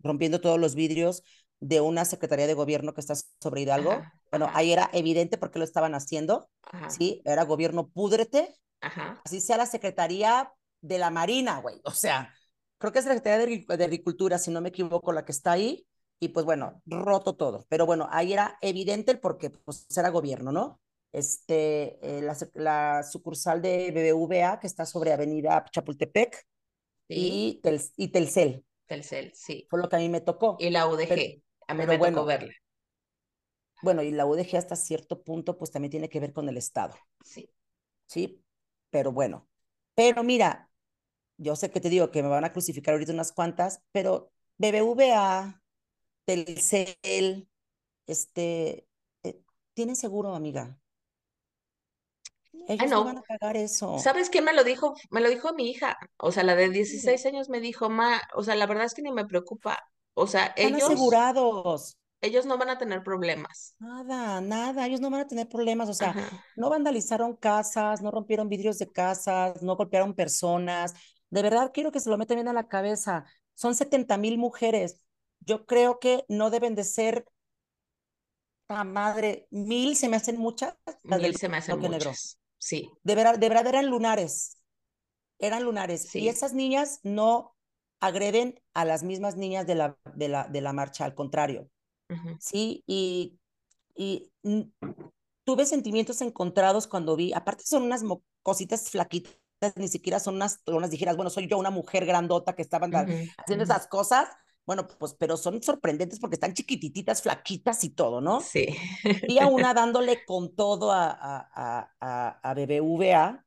rompiendo todos los vidrios de una secretaría de gobierno que está sobre Hidalgo. Ajá, Bueno, ajá, ahí era evidente porque lo estaban haciendo, ajá, ¿sí? Era gobierno púdrete, ajá, así sea la Secretaría de la Marina, güey. O sea, creo que es la Secretaría de, de Agricultura, si no me equivoco, la que está ahí. Y pues bueno, roto todo. Pero bueno, ahí era evidente el porque pues era gobierno, ¿no? Este, eh, la, la, sucursal de BBVA que está sobre Avenida Chapultepec sí, y, tel, y Telcel. Telcel, sí. Fue lo que a mí me tocó. Y la Pero, UDG, a mí pero me tocó bueno, verla, bueno, y la UDG hasta cierto punto pues también tiene que ver con el Estado, sí. ¿sí? Pero bueno, pero mira, yo sé que te digo que me van a crucificar ahorita unas cuantas, pero BBVA, Telcel, este, eh, tienen seguro, amiga. Ay, Ellos no van a pagar eso. ¿sabes qué me lo dijo? Me lo dijo mi hija, o sea, la de Sí, 16 años me dijo, ma, o sea, la verdad es que ni me preocupa, o sea, Están ellos, asegurados. ellos no van a tener problemas. Nada, nada, ellos no van a tener problemas, o sea, Ajá, no vandalizaron casas, no rompieron vidrios de casas, no golpearon personas. De verdad quiero que se lo metan bien a la cabeza. Son 70 mil mujeres. Yo creo que no deben de ser, a madre, mil se me hacen muchas, las mil del se me hacen bloque negro. muchas, sí, De verdad, de verdad eran lunares, eran lunares. Y sí, esas niñas no agreden a las mismas niñas de la, de la, de la marcha, al contrario. ujú, Sí, y, y tuve sentimientos encontrados cuando vi, aparte son unas cositas flaquitas, ni siquiera son unas, unas dijeras, bueno, soy yo una mujer grandota que estaba ujú, haciendo ujú, esas cosas, bueno, pues, pero son sorprendentes porque están chiquititas, flaquitas y todo, ¿no? sí. Vi a una dándole con todo a, a, a, a BBVA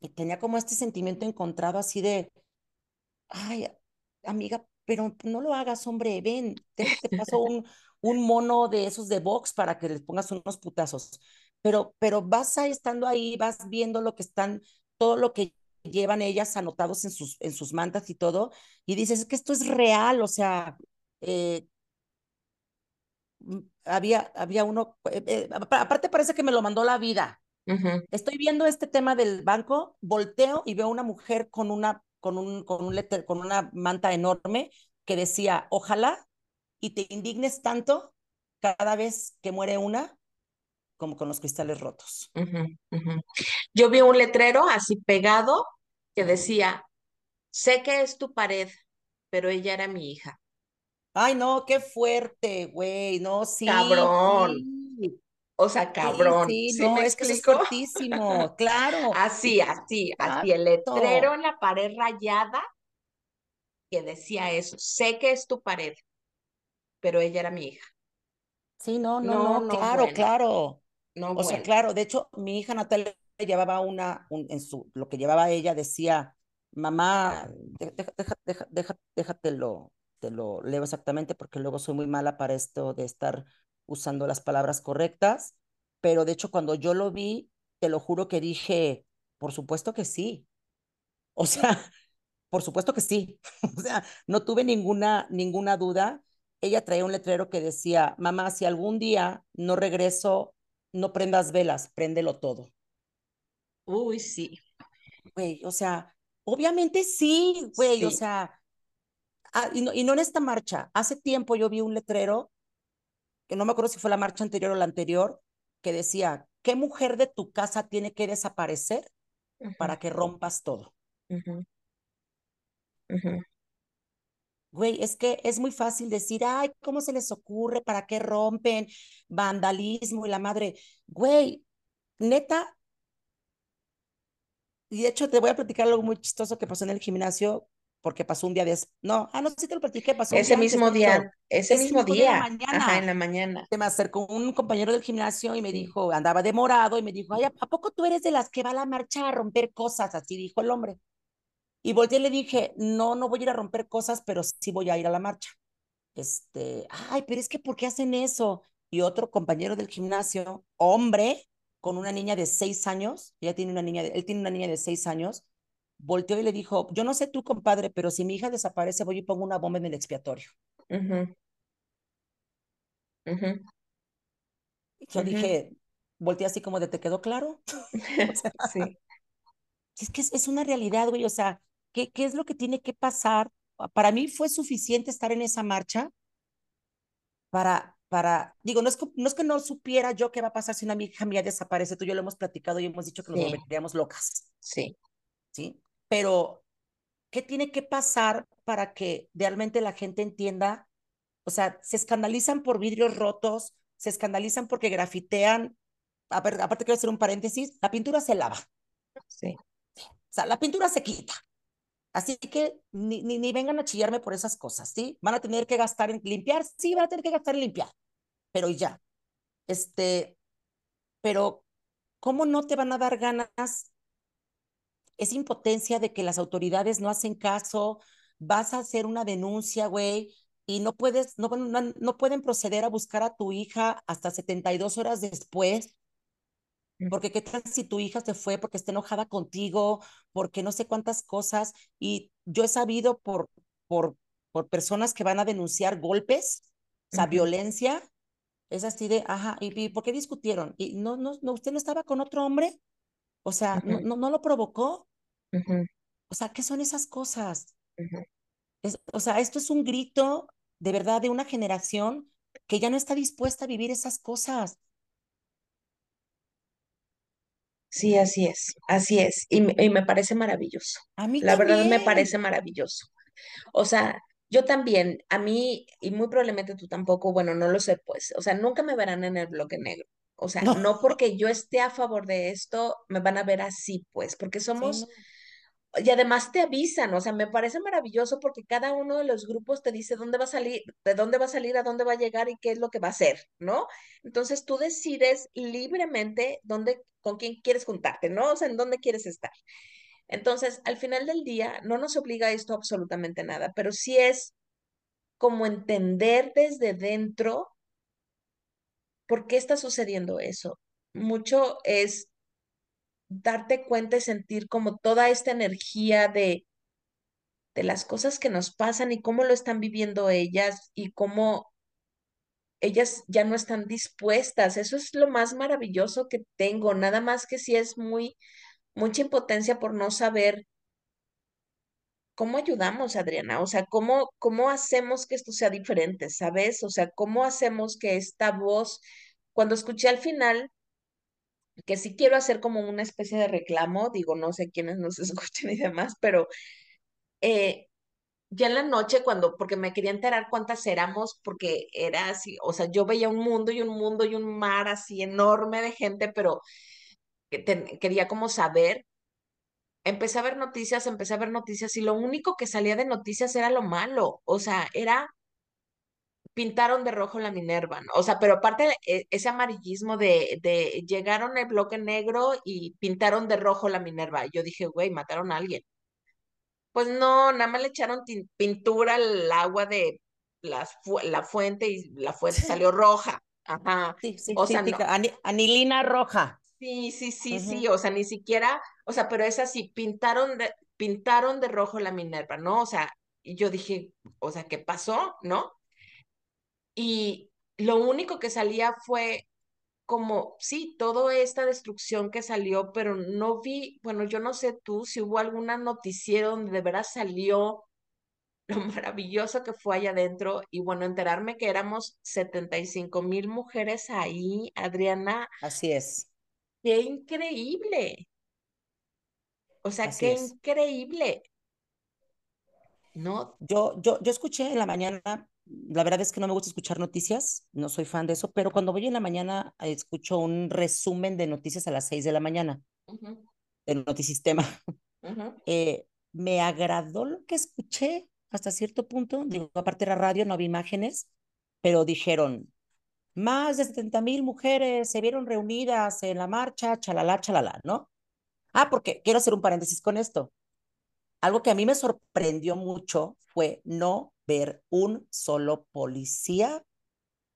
y tenía como este sentimiento encontrado así de, ay, amiga, pero no lo hagas, hombre, ven, déjate paso un, un mono de esos de box para que les pongas unos putazos pero, pero vas ahí estando ahí, vas viendo lo que están, todo lo que llevan ellas anotados en sus, en sus mantas y todo, y dices, es que esto es real, o sea, eh, mm, había, había uno, eh, eh, aparte parece que me lo mandó la vida. Estoy viendo este tema del banco, volteo y veo una mujer con una, con un, con un letter- con una manta enorme que decía, ojalá y te indignes tanto cada vez que muere una como con los cristales rotos. Yo vi un letrero así pegado que decía, sé que es tu pared, pero ella era mi hija. Ay, no, qué fuerte, güey. No, sí, Cabrón. O sea, Sí, cabrón, sí, ¿sí me no, es que eso es explico? fuertísimo, claro. Así, así, así, el letrero en la pared rayada que decía eso, sé que es tu pared, pero ella era mi hija. Sí, no, no, No, no, claro, bueno, claro. no, O sea, claro, de hecho, mi hija Natalia llevaba una, un- en su, lo que llevaba ella decía, mamá, de- deja, deja, deja, deja- déjatelo, te lo leo exactamente porque luego soy muy mala para esto de estar usando las palabras correctas, pero de hecho cuando yo lo vi, te lo juro que dije, por supuesto que sí. O sea, por supuesto que sí. O sea, no tuve ninguna, ninguna duda. Ella traía un letrero que decía, mamá, si algún día no regreso, no prendas velas, préndelo todo. Uy, sí, Güey, o sea, obviamente sí, güey, o sí. sea, ah, y, no, y no en esta marcha. Hace tiempo yo vi un letrero, que no me acuerdo si fue la marcha anterior o la anterior, que decía, ¿qué mujer de tu casa tiene que desaparecer para que rompas todo? Güey, es que es muy fácil decir, ay, ¿cómo se les ocurre? ¿Para qué rompen? Vandalismo y la madre. Güey, neta, y de hecho te voy a platicar algo muy chistoso que pasó en el gimnasio, porque pasó un día de... No, ah, no sé si te lo platiqué, pasó un Ese día antes, de mismo día, ese ese mismo mismo día en la día, ajá, en mañana. la mañana. Se me acercó un compañero del gimnasio y me Sí. dijo, andaba de morado y me dijo, ay, ¿a a poco tú eres de las que va a la marcha a romper cosas? Así dijo el hombre. Y volteé y le dije, no, no voy a ir a romper cosas, pero sí voy a ir a la marcha este, ay, pero es que ¿por qué hacen eso? Y otro compañero del gimnasio, hombre, con una niña de seis años, ella tiene una niña, de, él tiene una niña de seis años, volteó y le dijo, yo no sé tú, compadre, pero si mi hija desaparece, voy y pongo una bomba en el expiatorio. Ujú, ujú, Y yo ujú. dije, volteé así como de, ¿te quedó claro? o sea, Sí, es que es, es una realidad, güey, o sea, ¿qué, ¿qué es lo que tiene que pasar? Para mí fue suficiente estar en esa marcha para, para, digo, no es, que, no es que no supiera yo qué va a pasar si una hija mía desaparece, tú y yo lo hemos platicado y hemos dicho que nos sí, volveríamos locas, sí. ¿sí? Pero, ¿qué tiene que pasar para que realmente la gente entienda? O sea, se escandalizan por vidrios rotos, se escandalizan porque grafitean, a ver, aparte quiero hacer un paréntesis, la pintura se lava, Sí. o sea, la pintura se quita. Así que ni, ni, ni vengan a chillarme por esas cosas, ¿sí? Van a tener que gastar en limpiar, sí, van a tener que gastar en limpiar, pero ya. Este, pero ¿cómo no te van a dar ganas? Es impotencia de que las autoridades no hacen caso, vas a hacer una denuncia, güey, y no puedes, no, no, no pueden proceder a buscar a tu hija hasta 72 horas después, porque qué tal si tu hija se fue porque está enojada contigo, porque no sé cuántas cosas, y yo he sabido por, por, por personas que van a denunciar golpes, o sea, violencia, es así de, ajá, ¿y, y por qué discutieron? ¿Y no, no, no, usted no estaba con otro hombre? O sea, no, no, no lo provocó. O sea, ¿qué son esas cosas? Es, o sea, esto es un grito de verdad de una generación que ya no está dispuesta a vivir esas cosas. Sí, así es, así es. Y, me- y me parece maravilloso. A mí La verdad me parece maravilloso. O sea, yo también, a mí, y muy probablemente tú tampoco, bueno, no lo sé, pues, o sea, nunca me verán en el bloque negro. O sea, No, no porque yo esté a favor de esto, me van a ver así, pues, porque sí, somos no. Y además te avisan, o sea, me parece maravilloso porque cada uno de los grupos te dice dónde va a salir, de dónde va a salir, a dónde va a llegar y qué es lo que va a hacer, ¿no? Entonces tú decides libremente dónde, con quién quieres juntarte, ¿no? O sea, en dónde quieres estar. Entonces, al final del día, no nos obliga a esto absolutamente nada, pero sí es como entender desde dentro por qué está sucediendo eso. mucho es darte cuenta y sentir como toda esta energía de, de las cosas que nos pasan y cómo lo están viviendo ellas y cómo ellas ya no están dispuestas. Eso es lo más maravilloso que tengo, nada más que si es muy, mucha impotencia por no saber cómo ayudamos, Adriana, o sea, cómo, cómo hacemos que esto sea diferente, ¿sabes? O sea, cómo hacemos que esta voz, cuando escuché al final, que sí quiero hacer como una especie de reclamo, digo, no sé quiénes nos escuchen y demás, pero eh, ya en la noche cuando, porque me quería enterar cuántas éramos, porque era así, o sea, yo veía un mundo y un mundo y un mar así enorme de gente, pero quería como saber. Empecé a ver noticias, empecé a ver noticias y lo único que salía de noticias era lo malo, o sea, era pintaron de rojo la Minerva, ¿no? O sea, pero aparte e- ese amarillismo de, de llegaron el bloque negro y pintaron de rojo la Minerva. Yo dije, güey, mataron a alguien. Pues no, nada más le echaron pintura al agua de las fu- la fuente y la fuente salió roja. Ajá. Sí, sí, O sea, no. anilina roja. Sí, sí, sí, sí. O sea, ni siquiera, o sea, pero es así, pintaron de, pintaron de rojo la Minerva, ¿no? O sea, yo dije, o sea, ¿qué pasó? ¿No? Y lo único que salía fue como, sí, toda esta destrucción que salió, pero no vi, bueno, yo no sé tú si hubo alguna noticiero donde de veras salió lo maravilloso que fue allá adentro y bueno, enterarme que éramos setenta y cinco mil mujeres ahí, Adriana, Así es, qué increíble, o sea, así qué es. increíble, ¿no? Yo, yo, yo escuché en la mañana, la verdad es que no me gusta escuchar noticias, no soy fan de eso, pero cuando voy en la mañana eh, escucho un resumen de noticias a las 6 de la mañana, Ujú, del Notisistema. ujú, Eh, me agradó lo que escuché hasta cierto punto, digo, aparte era radio, no había imágenes, pero dijeron, más de 70 mil mujeres se vieron reunidas en la marcha, chalala, chalala, ¿no? Ah, porque quiero hacer un paréntesis con esto. Algo que a mí me sorprendió mucho fue no ver un solo policía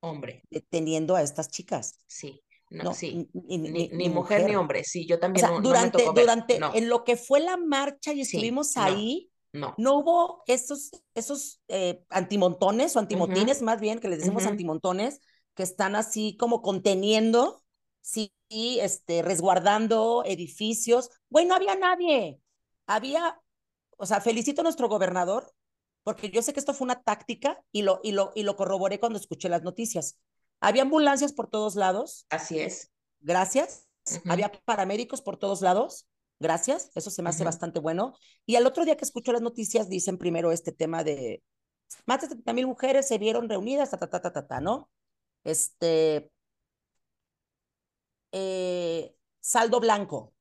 Hombre, deteniendo a estas chicas. sí, no, No, sí, ni, ni, ni, ni, mujer ni hombre, sí, yo O también sea, no, no me durante, tocó durante, en lo que fue la marcha y estuvimos ahí, no. no hubo esos, esos eh, antimontones o antimotines, más bien, que les decimos ujú, antimontones, que están así como conteniendo, sí, este, resguardando edificios. Güey, no había nadie. Había, o sea, felicito a nuestro gobernador, porque yo sé que esto fue una táctica y lo, y lo, y lo corroboré cuando escuché las noticias. Había ambulancias por todos lados, Así es. gracias. Había paramédicos por todos lados, gracias. Eso se me hace bastante bueno. Y al otro día que escucho las noticias, dicen primero este tema de más de 70 mil mujeres se vieron reunidas, ta, ta, ta, ta, ta, ¿no? Este, eh, saldo blanco,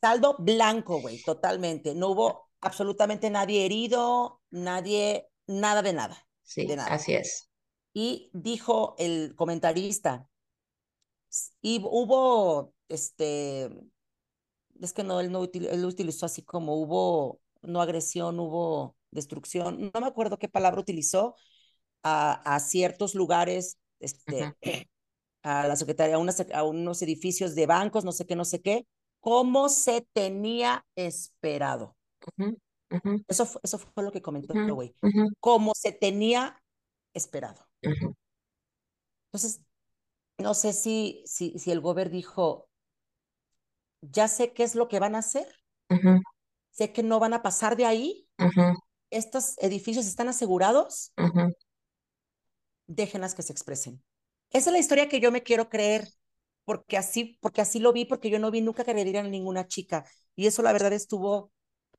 saldo blanco, güey, totalmente. No hubo absolutamente nadie herido, nadie, nada de nada, de Sí, nada. así es. Y dijo el comentarista, y hubo, este, es que no, él no util- él utilizó así como hubo, no agresión, hubo destrucción, no me acuerdo qué palabra utilizó, a, a ciertos lugares, este, a la secretaría, a, unas, a unos edificios de bancos, no sé qué, no sé qué, como se tenía esperado. ujú, ujú, Eso fue, eso fue lo que comentó, ujú, güey. Como se tenía esperado. Entonces, no sé si, si, si el gobierno dijo, ya sé qué es lo que van a hacer, ujú, sé que no van a pasar de ahí, ujú, estos edificios están asegurados, ujú. Déjenlas que se expresen. Esa es la historia que yo me quiero creer, porque así, porque así lo vi, porque yo no vi nunca que agredieran a ninguna chica. Y eso la verdad estuvo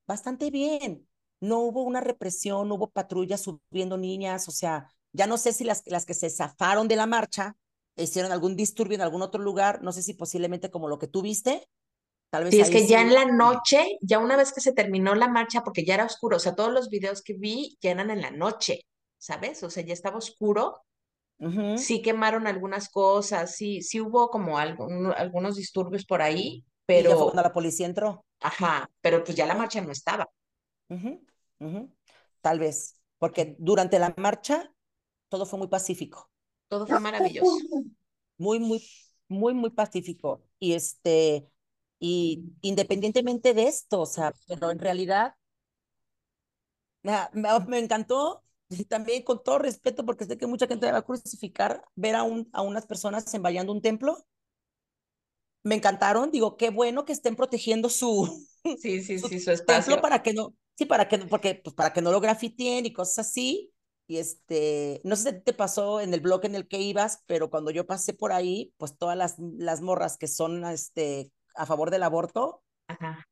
bastante bien. No hubo una represión, no hubo patrullas subiendo niñas, o sea, ya no sé si las, las que se zafaron de la marcha hicieron algún disturbio en algún otro lugar, no sé si posiblemente como lo que tú viste, tal Sí, vez es ahí que ya en sí. la noche, ya una vez que se terminó la marcha, porque ya era oscuro, o sea, todos los videos que vi ya eran en la noche, ¿sabes? O sea, ya estaba oscuro, sí quemaron algunas cosas, sí, sí hubo como algún- algunos disturbios por ahí, Y ya fue cuando pero, la policía entró. ajá, pero pues ya la marcha no estaba, ujú, ujú. Tal vez, porque durante la marcha todo fue muy pacífico. todo fue maravilloso. Muy, muy. muy, muy pacífico. Y este, y independientemente de esto, o sea, pero en realidad me, me, me encantó y también con todo respeto, porque sé que mucha gente va a crucificar, ver a, un, a unas personas envallando un templo. Me encantaron, digo, qué bueno que estén protegiendo su, Sí, sí, su sí, su templo espacio. para que no, sí, para que, porque, pues, para que no lo grafiteen y cosas así. Y este, no sé si te pasó en el blog en el que ibas, pero cuando yo pasé por ahí, pues todas las, las morras que son este, a favor del aborto, Ajá.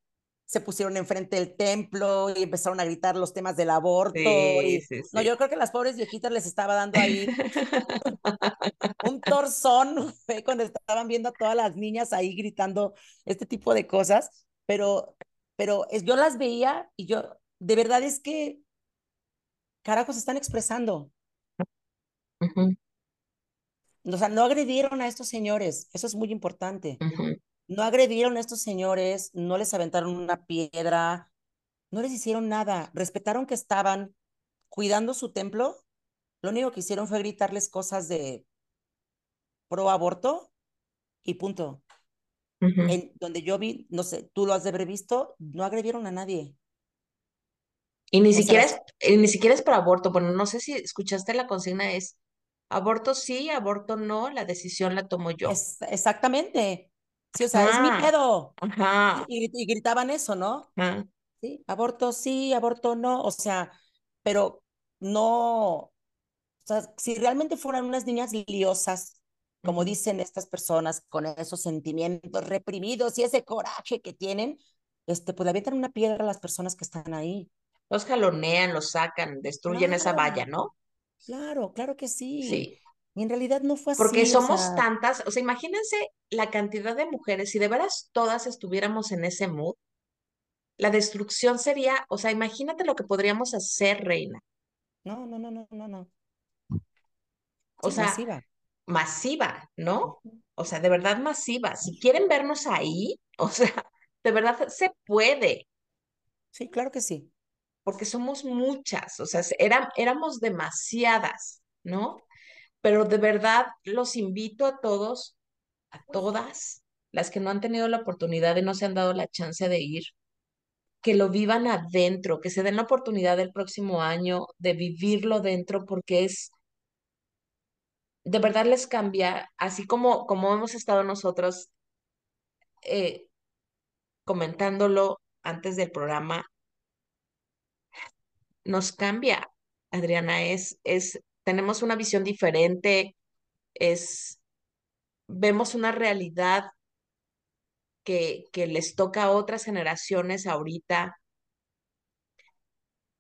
Se pusieron enfrente del templo y empezaron a gritar los temas del aborto. Sí, Y sí, no, yo creo que las pobres viejitas les estaba dando ahí un torzón cuando estaban viendo a todas las niñas ahí gritando este tipo de cosas, pero, pero es, yo las veía y yo, de verdad es que, carajos, están expresando. Ujú, O sea, no agredieron a estos señores, eso es muy importante. ujú, No agredieron a estos señores, no les aventaron una piedra, no les hicieron nada, respetaron que estaban cuidando su templo. Lo único que hicieron fue gritarles cosas de pro aborto y punto. En donde yo vi, no sé, tú lo has de haber visto, no agredieron a nadie. Y ni O sea, siquiera es, las, eh, ni siquiera es para aborto. Bueno, no sé si escuchaste la consigna es aborto sí, aborto no, la decisión la tomo yo. es exactamente. Sí, o sea, es mi Ajá, pedo. ajá, Y, gritaban eso, ¿no? ajá, Sí, aborto sí, aborto no. O sea, pero no, o sea, si realmente fueran unas niñas liosas, como dicen estas personas, con esos sentimientos reprimidos y ese coraje que tienen, este, pues le avientan una piedra a las personas que están ahí. Los jalonean, los sacan, destruyen esa valla, ¿no? claro, claro que sí. Sí, Y en realidad no fue porque así, o somos sea, tantas, o sea, imagínense la cantidad de mujeres, si de veras todas estuviéramos en ese mood, la destrucción sería, o sea, imagínate lo que podríamos hacer, reina. no, no, no, no, no, no. O Sí, sea, masiva. masiva, ¿no? O sea, de verdad masiva. Si quieren vernos ahí, o sea, de verdad se puede, Sí, claro que sí. porque somos muchas, o sea, era- éramos demasiadas, ¿no? Pero de verdad los invito a todos, a todas, las que no han tenido la oportunidad y no se han dado la chance de ir, que lo vivan adentro, que se den la oportunidad el próximo año de vivirlo dentro, porque es, de verdad les cambia, así como, como hemos estado nosotros eh, comentándolo antes del programa, nos cambia, Adriana, es, es, tenemos una visión diferente, es, vemos una realidad que, que les toca a otras generaciones ahorita.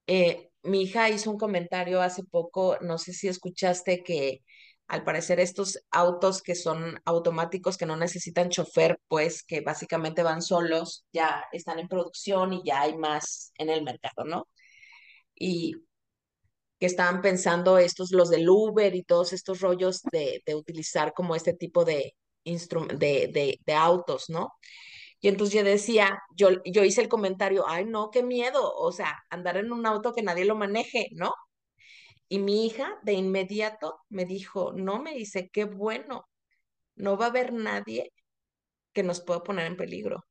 Eh, mi hija hizo un comentario hace poco, no sé si escuchaste que al parecer estos autos que son automáticos, que no necesitan chofer, pues que básicamente van solos, ya están en producción y ya hay más en el mercado, ¿no? Y que estaban pensando estos, los del Uber y todos estos rollos de, de utilizar como este tipo de, de, de, de autos, ¿no? Y entonces yo decía, yo, yo hice el comentario, ay, no, qué miedo, o sea, andar en un auto que nadie lo maneje, ¿no? Y mi hija de inmediato me dijo, no, me dice, qué bueno, no va a haber nadie que nos pueda poner en peligro.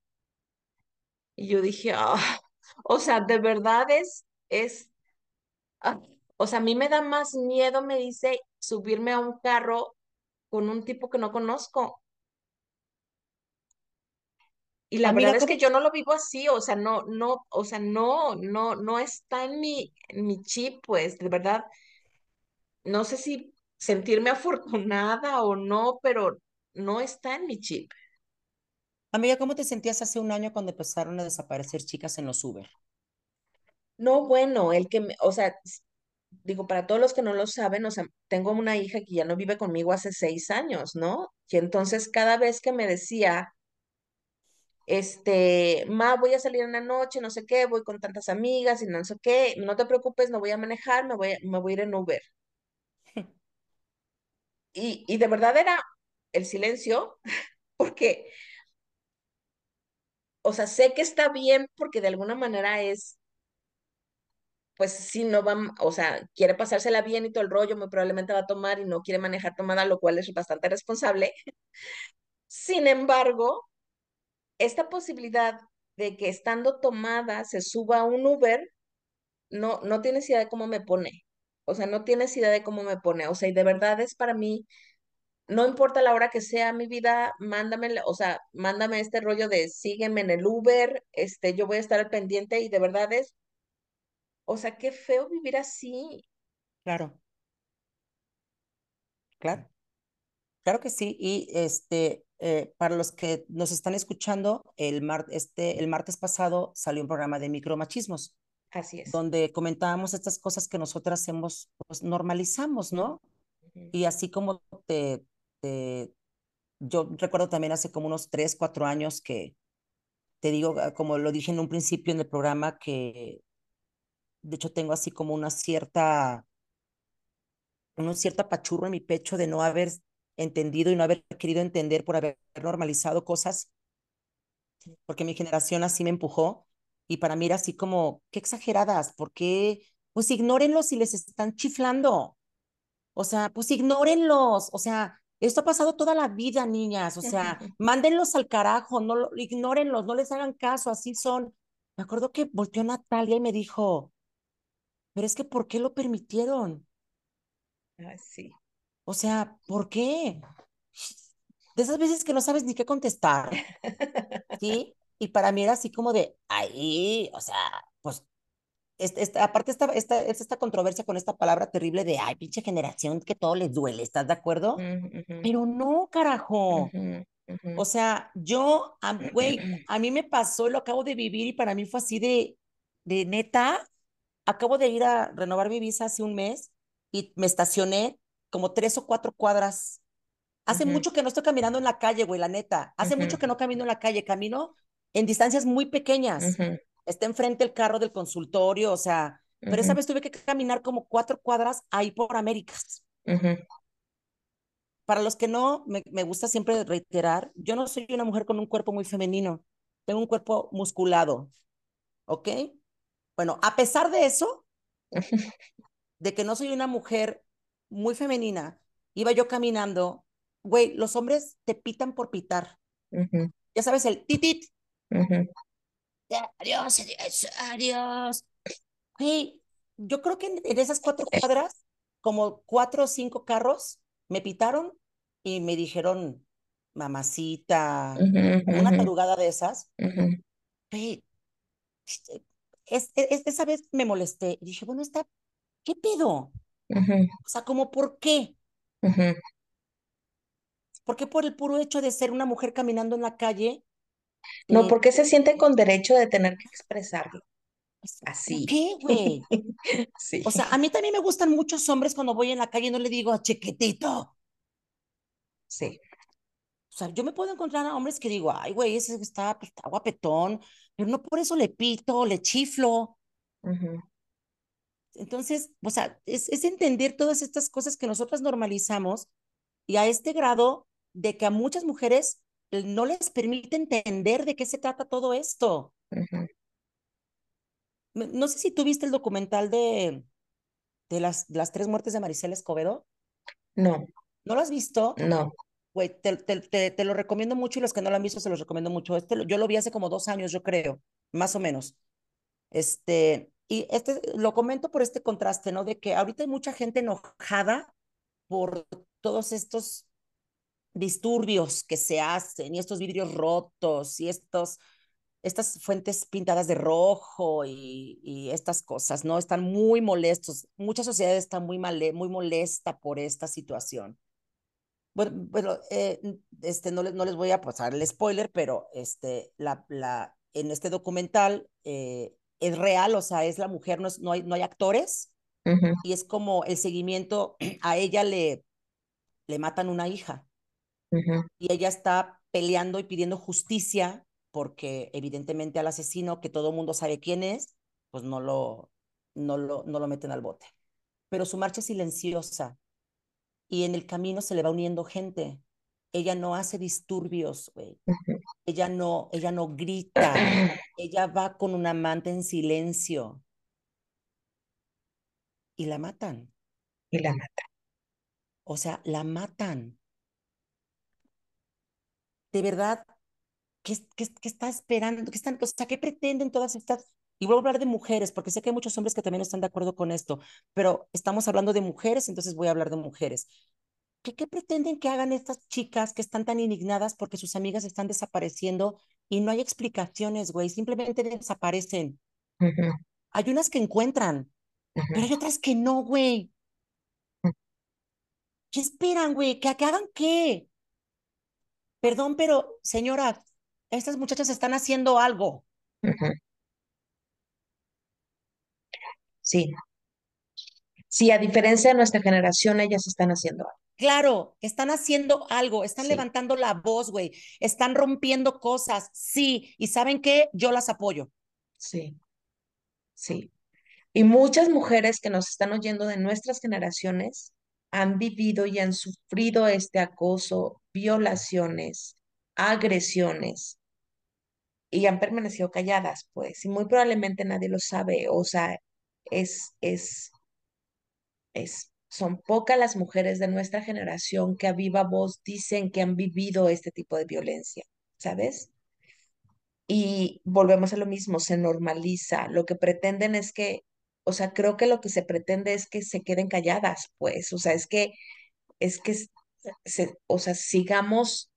Y yo dije, ah, o sea, de verdad es, es, ah, o sea, a mí me da más miedo, me dice, subirme a un carro con un tipo que no conozco. Y la verdad es que ¿cómo, yo no lo vivo así, o sea, no, no, o sea, no, no, no está en mi, en mi chip, pues, de verdad, no sé si sentirme afortunada o no, pero no está en mi chip. amiga, cómo te sentías hace un año cuando empezaron a desaparecer chicas en los Uber? No, bueno, el que, me- o sea, digo, para todos los que no lo saben, o sea, tengo una hija que ya no vive conmigo hace seis años, ¿no? Y entonces cada vez que me decía, este, ma, voy a salir en la noche, no sé qué, voy con tantas amigas y no sé qué, no te preocupes, no voy a manejar, me voy a, me voy a ir en Uber. Y, y de verdad era el silencio, porque, o sea, sé que está bien porque de alguna manera es, pues si no va, o sea, quiere pasársela bien y todo el rollo, muy probablemente va a tomar y no quiere manejar tomada, lo cual es bastante responsable, Sin embargo, esta posibilidad de que estando tomada se suba a un Uber, no, no tienes idea de cómo me pone. O sea, no tienes idea de cómo me pone. O sea, y de verdad es para mí, no importa la hora que sea mi vida, mándame, o sea, mándame este rollo de sígueme en el Uber, este, yo voy a estar al pendiente y de verdad es, o sea, qué feo vivir así. Claro. Claro. Claro que sí. Y este, eh, para los que nos están escuchando, el, mar, este, el martes pasado salió un programa de micromachismos. Así es. Donde comentábamos estas cosas que nosotras hemos, pues normalizamos, ¿no? Y así como te, te, yo recuerdo también hace como unos tres, cuatro años que, te digo, ah, como lo dije en un principio en el programa, que de hecho tengo así como una cierta, una cierta pachurro en mi pecho de no haber entendido y no haber querido entender por haber normalizado cosas, porque mi generación así me empujó y para mí era así como, qué exageradas, ¿por qué? Pues ignórenlos si les están chiflando. O sea, pues ignórenlos. O sea, esto ha pasado toda la vida, niñas. O sea, mándenlos al carajo, no lo, ignórenlos, no les hagan caso, así son. Me acuerdo que volteó Natalia y me dijo, pero es que ¿por qué lo permitieron? Ah, sí. O sea, ¿por qué? De esas veces que no sabes ni qué contestar, ¿sí? Y para mí era así como de, ahí, o sea, pues, este, aparte esta, esta, esta controversia con esta palabra terrible de, ay, pinche generación, que todo les duele, ¿estás de acuerdo? Pero no, carajo. O sea, yo, güey, a mí me pasó, lo acabo de vivir y para mí fue así de, de neta, acabo de ir a renovar mi visa hace un mes y me estacioné como tres o cuatro cuadras. Hace mucho que no estoy caminando en la calle, güey, la neta. Hace mucho que no camino en la calle, camino en distancias muy pequeñas. Está enfrente el carro del consultorio, o sea, pero esa vez tuve que caminar como cuatro cuadras ahí por Américas. Para los que no, me, me gusta siempre reiterar, yo no soy una mujer con un cuerpo muy femenino, tengo un cuerpo musculado, ¿ok? Bueno, a pesar de eso, de que no soy una mujer muy femenina, iba yo caminando, güey, los hombres te pitan por pitar. Ya sabes, el titit. Adiós, adiós, adiós. Güey, yo creo que en, esas cuatro cuadras, como cuatro o cinco carros me pitaron y me dijeron, mamacita, una tarugada de esas. Güey, es, es, esa vez me molesté y dije, bueno, está, ¿qué pedo? O sea, como por qué? ¿Por qué por el puro hecho de ser una mujer caminando en la calle? No, porque se siente con derecho de tener que expresarlo. Así. ¿Qué, güey? sí. O sea, a mí también me gustan muchos hombres cuando voy en la calle y no le digo chiquitito. Sí. O sea, yo me puedo encontrar a hombres que digo, ay, güey, ese está, pues, está guapetón, pero no por eso le pito, le chiflo. Entonces, o sea, es, es entender todas estas cosas que nosotras normalizamos y a este grado de que a muchas mujeres no les permite entender de qué se trata todo esto. No sé si tú viste el documental de, de las, las tres muertes de Maricela Escobedo. No. ¿No lo has visto? No. Güey, te, te, te, lo recomiendo mucho y los que no lo han visto se los recomiendo mucho. Este, yo lo vi hace como dos años, yo creo, más o menos. Este, y este lo comento por este contraste, ¿no? De que ahorita hay mucha gente enojada por todos estos disturbios que se hacen y estos vidrios rotos y estos, estas fuentes pintadas de rojo y, y estas cosas, ¿no? Están muy molestos. Mucha sociedad está muy, mal, muy molesta por esta situación. Bueno, bueno eh, este, no, les, no les voy a pasar el spoiler, pero este, la, la, en este documental eh, es real, o sea, es la mujer, no, es, no, hay, no hay actores, y es como el seguimiento, a ella le, le matan una hija, y ella está peleando y pidiendo justicia porque evidentemente al asesino, que todo mundo sabe quién es, pues no lo, no lo, no lo meten al bote. Pero su marcha es silenciosa y en el camino se le va uniendo gente. Ella no hace disturbios, güey. Ella no, ella no grita. ella va con un amante en silencio. Y la matan. Y la matan. O sea, la matan. de verdad, ¿qué, qué, qué está esperando? ¿Qué están, o sea, ¿qué pretenden todas estas? Y voy a hablar de mujeres, porque sé que hay muchos hombres que también están de acuerdo con esto, pero estamos hablando de mujeres, entonces voy a hablar de mujeres. ¿Qué, qué pretenden que hagan estas chicas que están tan indignadas porque sus amigas están desapareciendo y no hay explicaciones, güey? Simplemente desaparecen. Hay unas que encuentran, pero hay otras que no, güey. ¿Qué esperan, güey? ¿Que, que hagan qué? Perdón, pero señora, estas muchachas están haciendo algo. Sí, sí, a diferencia de nuestra generación, ellas están haciendo algo. Claro, están haciendo algo, están Sí, levantando la voz, güey, están rompiendo cosas, sí, y ¿saben qué? Yo las apoyo. sí, sí. Y muchas mujeres que nos están oyendo de nuestras generaciones han vivido y han sufrido este acoso, violaciones, agresiones y han permanecido calladas, pues, y muy probablemente nadie lo sabe, o sea, es, es, es, son pocas las mujeres de nuestra generación que a viva voz dicen que han vivido este tipo de violencia, ¿sabes? Y volvemos a lo mismo, se normaliza. Lo que pretenden es que, o sea, creo que lo que se pretende es que se queden calladas, pues, o sea, es que, es que, se, o sea, sigamos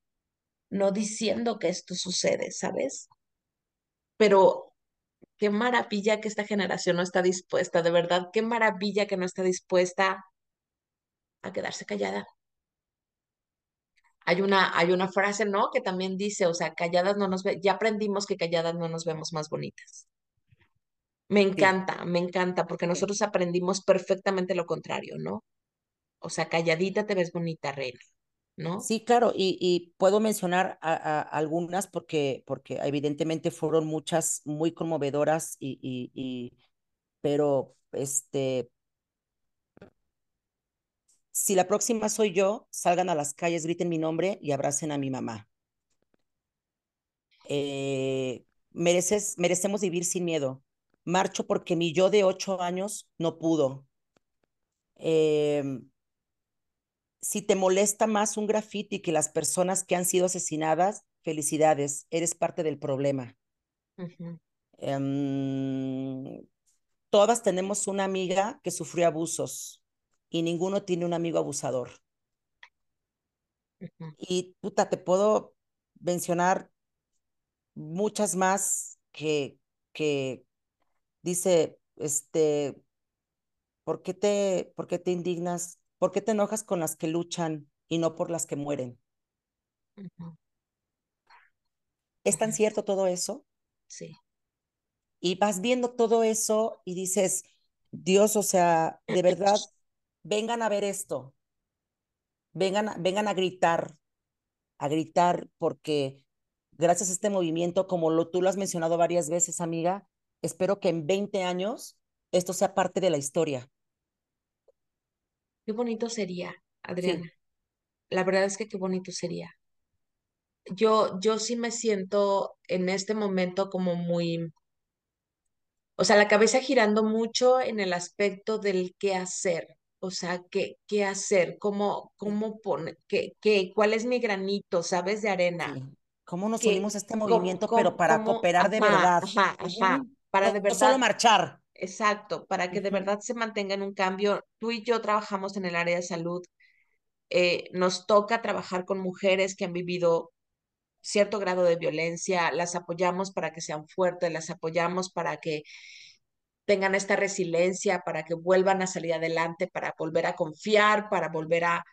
no diciendo que esto sucede, ¿sabes? Pero qué maravilla que esta generación no está dispuesta, de verdad, qué maravilla que no está dispuesta a quedarse callada. Hay una, hay una frase, ¿no? Que también dice, o sea, calladas no nos ve, ya aprendimos que calladas no nos vemos más bonitas. Me Sí, encanta, me encanta, porque nosotros aprendimos perfectamente lo contrario, ¿no? O sea, calladita te ves bonita, reina, ¿no? Sí, claro, y, y puedo mencionar a, a algunas porque, porque evidentemente fueron muchas muy conmovedoras y, y, y, pero este, si la próxima soy yo, salgan a las calles, griten mi nombre y abracen a mi mamá. Eh, mereces, merecemos vivir sin miedo. Marcho porque mi yo de ocho años no pudo. Eh, si te molesta más un graffiti que las personas que han sido asesinadas, felicidades, eres parte del problema. Um, todas tenemos una amiga que sufrió abusos y ninguno tiene un amigo abusador. Y puta, te puedo mencionar muchas más que, que dice, este, ¿por qué te, por qué te indignas? ¿Por qué te enojas con las que luchan y no por las que mueren? ¿Es tan cierto todo eso? Sí. Y vas viendo todo eso y dices, Dios, o sea, de verdad, vengan a ver esto, vengan, a- vengan a gritar, a gritar, porque gracias a este movimiento, como lo, tú lo has mencionado varias veces, amiga, espero que en 20 años esto sea parte de la historia. Qué bonito sería, Adriana. Sí, La verdad es que qué bonito sería. Yo, yo sí me siento en este momento como muy, o sea, la cabeza girando mucho en el aspecto del qué hacer. O sea, qué, qué hacer, cómo, cómo poner, qué, qué, cuál es mi granito, ¿sabes? De arena sí. ¿Cómo nos unimos a este cómo, movimiento, pero para cómo- cooperar de ajá, verdad? ajá, ajá, para No, de no solo verdad, marchar. Exacto, para que de verdad se mantenga en un cambio. Tú y yo trabajamos en el área de salud, eh, nos toca trabajar con mujeres que han vivido cierto grado de violencia, las apoyamos para que sean fuertes, las apoyamos para que tengan esta resiliencia, para que vuelvan a salir adelante, para volver a confiar, para volver a,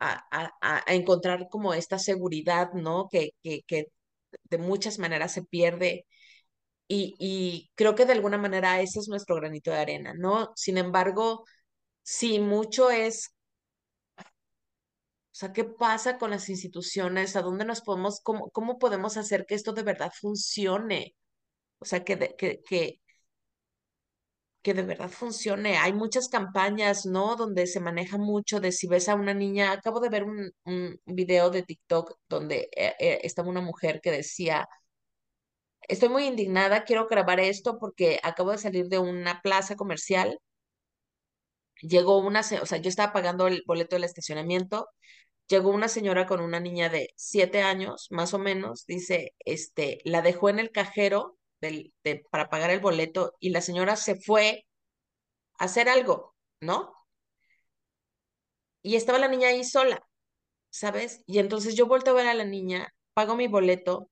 a, a, a encontrar como esta seguridad, ¿no? Que, que, que de muchas maneras se pierde Y, creo que de alguna manera ese es nuestro granito de arena, ¿no? Sin embargo, sí, mucho es, o sea, ¿qué pasa con las instituciones? ¿A dónde nos podemos, cómo, cómo podemos hacer que esto de verdad funcione? O sea, que de, que, que, que de verdad funcione. Hay muchas campañas, ¿no? Donde se maneja mucho de si ves a una niña, acabo de ver un, un video de TikTok donde eh, eh, estaba una mujer que decía, estoy muy indignada, quiero grabar esto porque acabo de salir de una plaza comercial llegó una, o sea, yo estaba pagando el boleto del estacionamiento, llegó una señora con una niña de siete años, más o menos, dice, este, la dejó en el cajero del, de, para pagar el boleto y la señora se fue a hacer algo, ¿no? Y estaba la niña ahí sola, ¿sabes? Y entonces yo vuelto a ver a la niña, pago mi boleto,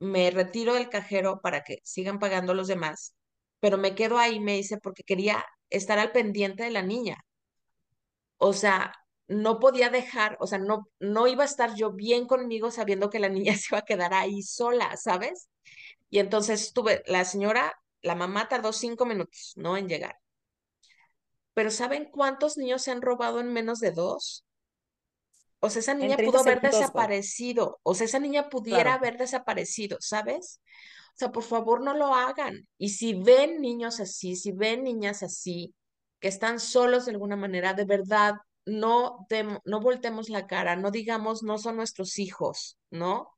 me retiro del cajero para que sigan pagando los demás, pero me quedo ahí, me dice, porque quería estar al pendiente de la niña. O sea, no podía dejar, o sea, no, no iba a estar yo bien conmigo sabiendo que la niña se iba a quedar ahí sola, ¿sabes? Y entonces estuve, la señora, la mamá tardó cinco minutos, ¿no? En llegar. Pero ¿saben cuántos niños se han robado en menos de dos? O sea, esa niña 30 pudo haber segundos, desaparecido, o sea, esa niña pudiera Claro. haber desaparecido, ¿sabes? O sea, por favor, no lo hagan. Y si ven niños así, si ven niñas así, que están solos de alguna manera, de verdad, no, dem- no voltemos la cara, no digamos no son nuestros hijos, ¿no?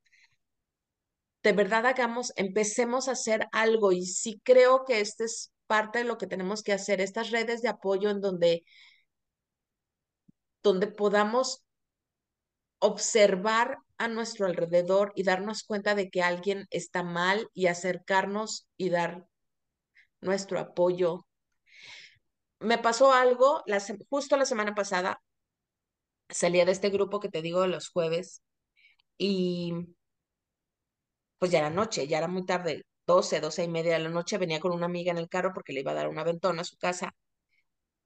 De verdad hagamos, empecemos a hacer algo y sí creo que este es parte de lo que tenemos que hacer, estas redes de apoyo en donde, donde podamos observar a nuestro alrededor y darnos cuenta de que alguien está mal y acercarnos y dar nuestro apoyo. Me pasó algo justo la semana pasada, salía de este grupo que te digo los jueves y pues ya era noche, ya era muy tarde, doce, doce y media de la noche, venía con una amiga en el carro porque le iba a dar un aventón a su casa.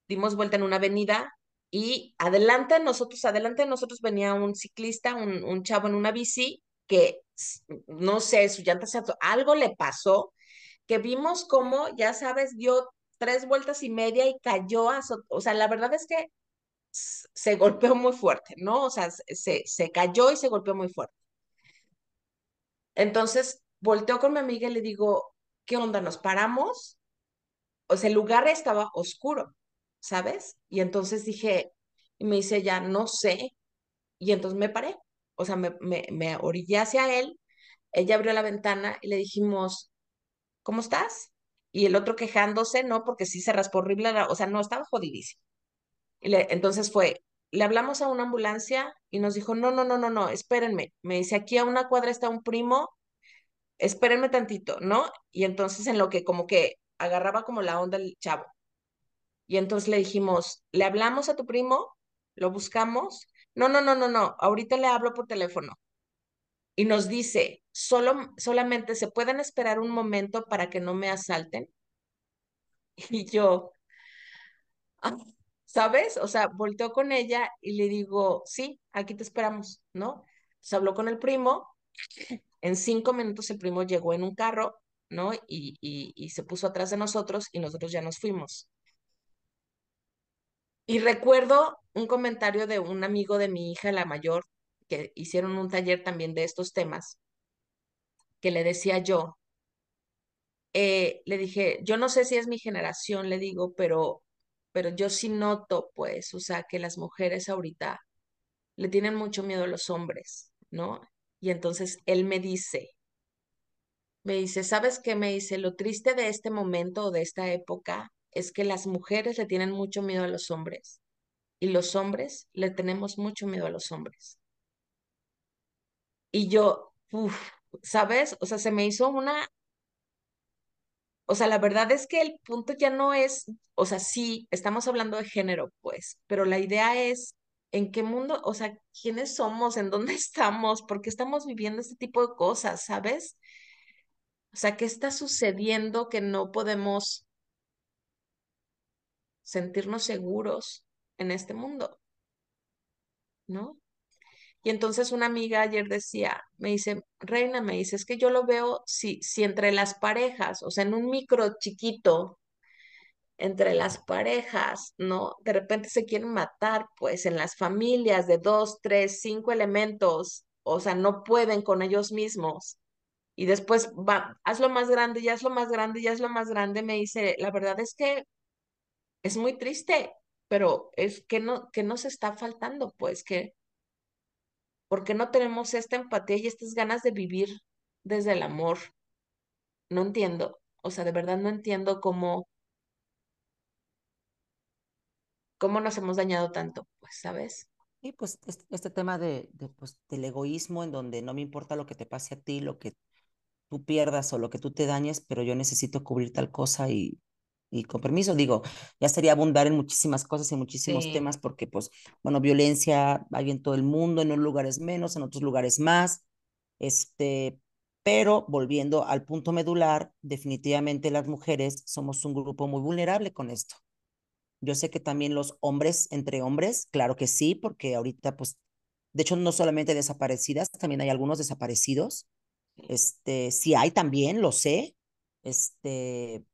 Dimos vuelta en una avenida y adelante de nosotros, adelante de nosotros venía un ciclista, un, un chavo en una bici que no sé, su llanta se algo le pasó, que vimos cómo, ya sabes, dio tres vueltas y media y cayó a, o sea, la verdad es que se golpeó muy fuerte, ¿no? O sea, se, se cayó y se golpeó muy fuerte. Entonces, volteo con mi amiga y le digo, ¿qué onda? ¿Nos paramos? O sea, el lugar estaba oscuro, ¿sabes? Y entonces dije, y me dice ya, no sé. Y entonces me paré, o sea, me, orillé hacia él, ella abrió la ventana y le dijimos, ¿cómo estás? Y el otro quejándose, ¿no? Porque sí se raspó horrible, o sea, no, estaba jodidísimo. Y le- entonces fue, le hablamos a una ambulancia y nos dijo, no, no, no, no, no, espérenme. Me dice, aquí a una cuadra está un primo, espérenme tantito, ¿no? Y entonces en lo que como que agarraba como la onda el chavo. Y entonces le dijimos, ¿le hablamos a tu primo? ¿Lo buscamos? No, no, no, no, no, ahorita le hablo por teléfono. Y nos dice, solo, solamente se pueden esperar un momento para que no me asalten. Y yo, ¿sabes? O sea, volteó con ella y le digo, sí, aquí te esperamos, ¿no? Se habló con el primo, en cinco minutos el primo llegó en un carro, ¿no? Y, y se puso atrás de nosotros y nosotros ya nos fuimos. Y recuerdo un comentario de un amigo de mi hija, la mayor, que hicieron un taller también de estos temas, que le decía yo, eh, le dije, yo no sé si es mi generación, le digo, pero, pero yo sí noto, pues, o sea, que las mujeres ahorita le tienen mucho miedo a los hombres, ¿no? Y entonces él me dice, me dice, ¿sabes qué? Me dice, lo triste de este momento o de esta época es que las mujeres le tienen mucho miedo a los hombres y los hombres le tenemos mucho miedo a los hombres. Y yo, uf, ¿sabes? O sea, se me hizo una, o sea, la verdad es que el punto ya no es, o sea, sí, estamos hablando de género, pues, pero la idea es en qué mundo, o sea, quiénes somos, en dónde estamos, por qué estamos viviendo este tipo de cosas, ¿sabes? O sea, ¿qué está sucediendo que no podemos sentirnos seguros en este mundo, ¿no? Y entonces una amiga ayer decía, me dice, Reina, me dice, es que yo lo veo si, si entre las parejas, o sea, en un micro chiquito, entre las parejas, ¿no? De repente se quieren matar, pues en las familias de dos, tres, cinco elementos, o sea, no pueden con ellos mismos. Y después va, hazlo más grande, ya hazlo más grande, ya hazlo más grande, me dice, la verdad es que es muy triste, pero es que no, que nos está faltando, pues que ¿Por qué no tenemos esta empatía y estas ganas de vivir desde el amor? No entiendo. O sea, de verdad no entiendo cómo, cómo nos hemos dañado tanto, pues, ¿sabes? Y pues este, tema de, pues, del egoísmo en donde no me importa lo que te pase a ti, lo que tú pierdas o lo que tú te dañes, pero yo necesito cubrir tal cosa y, y con permiso, digo, ya sería abundar en muchísimas cosas y muchísimos Sí, temas porque, pues, bueno, violencia hay en todo el mundo, en unos lugares menos, en otros lugares más, este, pero volviendo al punto medular, definitivamente las mujeres somos un grupo muy vulnerable con esto. Yo sé que también los hombres entre hombres, claro que sí, porque ahorita, pues, de hecho, no solamente desaparecidas, también hay algunos desaparecidos. Este, sí hay también, lo sé, este,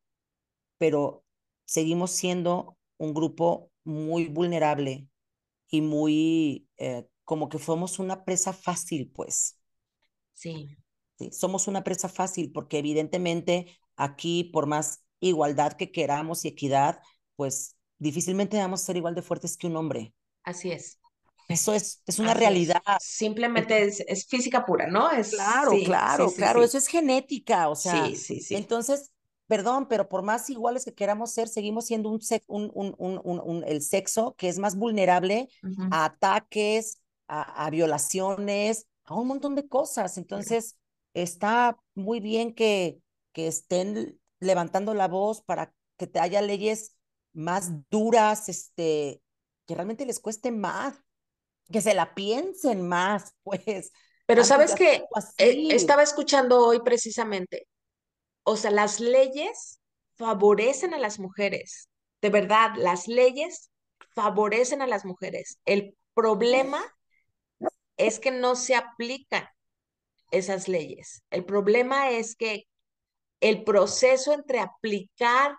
pero seguimos siendo un grupo muy vulnerable y muy, eh, como que fuimos una presa fácil, pues. sí, ¿sí? Somos una presa fácil porque evidentemente aquí, por más igualdad que queramos y equidad, pues difícilmente vamos a ser igual de fuertes que un hombre. así es, Eso es, es una así es. realidad. Simplemente es, es física pura, ¿no? Es, Claro, sí, claro, sí, claro, eso es genética, o sea, sí, sí, sí. entonces, perdón, pero por más iguales que queramos ser, seguimos siendo un, sec- un, un, un, un, un- el sexo que es más vulnerable a ataques, a, a violaciones, a un montón de cosas. Entonces, está muy bien que, que estén levantando la voz para que te haya leyes más duras, este, que realmente les cueste más, que se la piensen más, pues Pero sabes que eh, estaba escuchando hoy precisamente, o sea, las leyes favorecen a las mujeres, de verdad, las leyes favorecen a las mujeres. El problema es que no se aplican esas leyes. El problema es que el proceso entre aplicar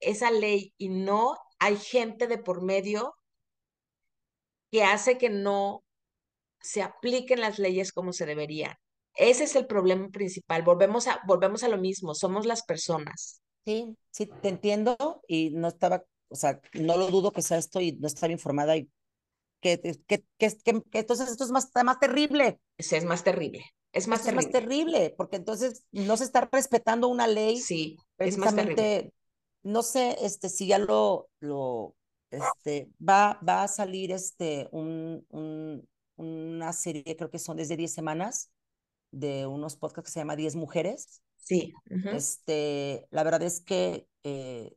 esa ley y no, hay gente de por medio que hace que no se apliquen las leyes como se deberían. Ese es el problema principal. Volvemos a, volvemos a lo mismo, somos las personas. Sí, sí, te entiendo y no estaba, o sea, no lo dudo que sea esto y no estaba informada y que, que, que, que, entonces esto es más, más terrible. Ese es más terrible, es más Esto es más terrible. terrible porque entonces no se está respetando una ley Sí, es más terrible. no sé, este, si ya lo, lo, este, va, va a salir este, un, un, una serie, creo que son desde 10 semanas, de unos podcasts que se llama 10 mujeres. Sí. Este, la verdad es que eh,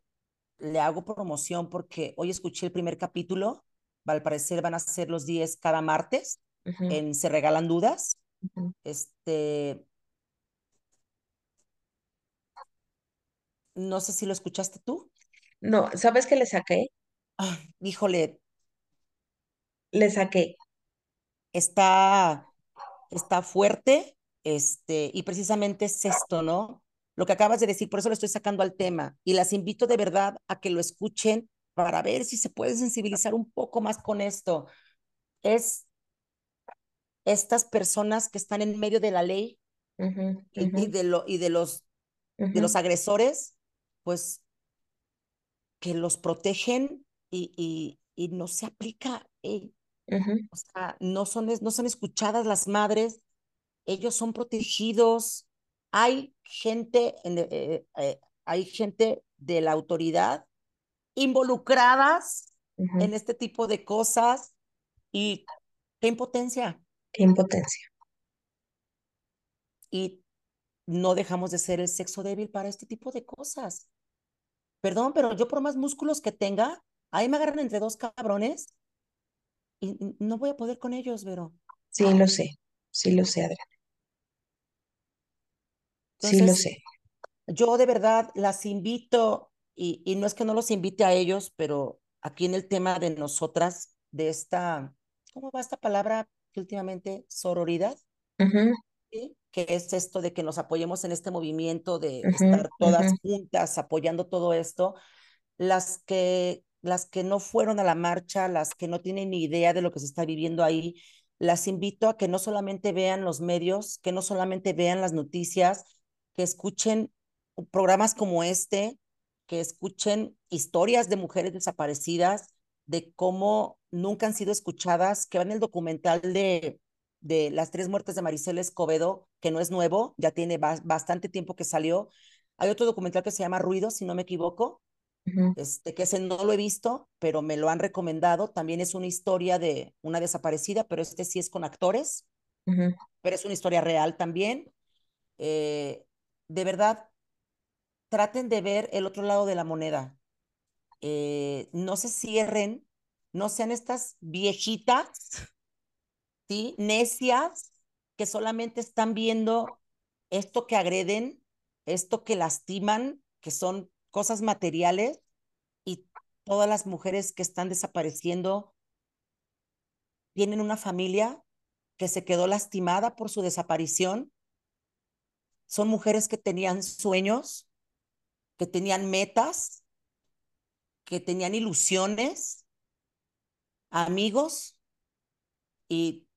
le hago promoción porque hoy escuché el primer capítulo, al parecer van a ser los 10 cada martes en Se Regalan Dudas. Este, no sé si lo escuchaste tú. No, ¿sabes qué le saqué? Híjole, Le saqué. está, está fuerte, este, y precisamente es esto, ¿no? Lo que acabas de decir, por eso lo estoy sacando al tema, y las invito de verdad a que lo escuchen para ver si se puede sensibilizar un poco más con esto. Es estas personas que están en medio de la ley y, de, lo, y de, los, de los agresores, pues que los protegen y, y, y no se aplica, o sea, no son, no son escuchadas las madres, ellos son protegidos. Hay gente, en, eh, eh, hay gente de la autoridad involucradas en este tipo de cosas y qué impotencia. Qué impotencia. Y no dejamos de ser el sexo débil para este tipo de cosas. Perdón, pero yo por más músculos que tenga, ahí me agarran entre dos cabrones y no voy a poder con ellos, Vero. Sí, lo sé. Sí, lo sé, Adriana. Sí, lo Entonces, sé. yo de verdad las invito, y, y no es que no los invite a ellos, pero aquí en el tema de nosotras, de esta, ¿cómo va esta palabra que últimamente? Sororidad, Ujú, ¿sí? Que es esto de que nos apoyemos en este movimiento de ujú, estar ujú, todas juntas apoyando todo esto. Las que, las que no fueron a la marcha, las que no tienen ni idea de lo que se está viviendo ahí, las invito a que no solamente vean los medios, que no solamente vean las noticias, que escuchen programas como este, que escuchen historias de mujeres desaparecidas, de cómo nunca han sido escuchadas, que vean el documental de, de las tres muertes de Maricela Escobedo, que no es nuevo, ya tiene ba bastante tiempo que salió. Hay otro documental que se llama Ruido, si no me equivoco, este, que ese no lo he visto, pero me lo han recomendado. También es una historia de una desaparecida, pero este sí es con actores, pero es una historia real también. Eh, de verdad, traten de ver el otro lado de la moneda. Eh, no se cierren, no sean estas viejitas, ¿sí? Necias, que solamente están viendo esto que agreden, esto que lastiman, que son cosas materiales, y todas las mujeres que están desapareciendo tienen una familia que se quedó lastimada por su desaparición. Son mujeres que tenían sueños, que tenían metas, que tenían ilusiones, amigos, y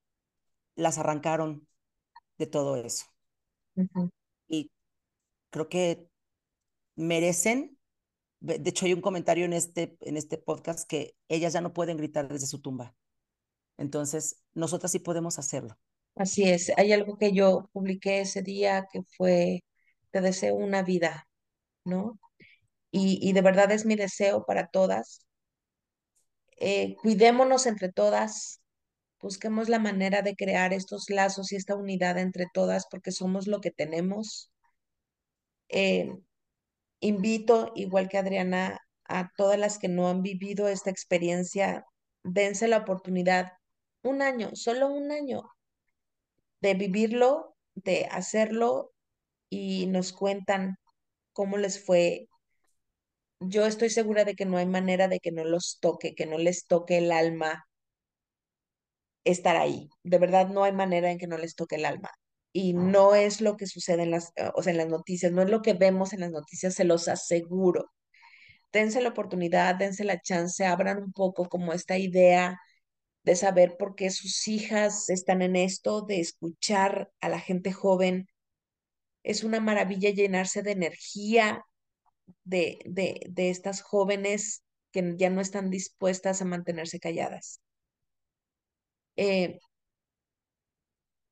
las arrancaron de todo eso. Y creo que merecen, de hecho hay un comentario en este, en este podcast que ellas ya no pueden gritar desde su tumba. Entonces, nosotras sí podemos hacerlo. Así es. Hay algo que yo publiqué ese día que fue, te deseo una vida, ¿no? Y, y de verdad es mi deseo para todas. Eh, cuidémonos entre todas, busquemos la manera de crear estos lazos y esta unidad entre todas porque somos lo que tenemos. Eh, invito, igual que Adriana, a todas las que no han vivido esta experiencia, dense la oportunidad, un año, solo un año, de vivirlo, de hacerlo y nos cuentan cómo les fue. Yo estoy segura de que no hay manera de que no los toque, que no les toque el alma estar ahí. De verdad no hay manera en que no les toque el alma. Y no es lo que sucede en las, o sea, en las noticias, no es lo que vemos en las noticias, se los aseguro. Dense la oportunidad, dense la chance, abran un poco como esta idea de saber por qué sus hijas están en esto, de escuchar a la gente joven. Es una maravilla llenarse de energía de, de, de estas jóvenes que ya no están dispuestas a mantenerse calladas. Eh,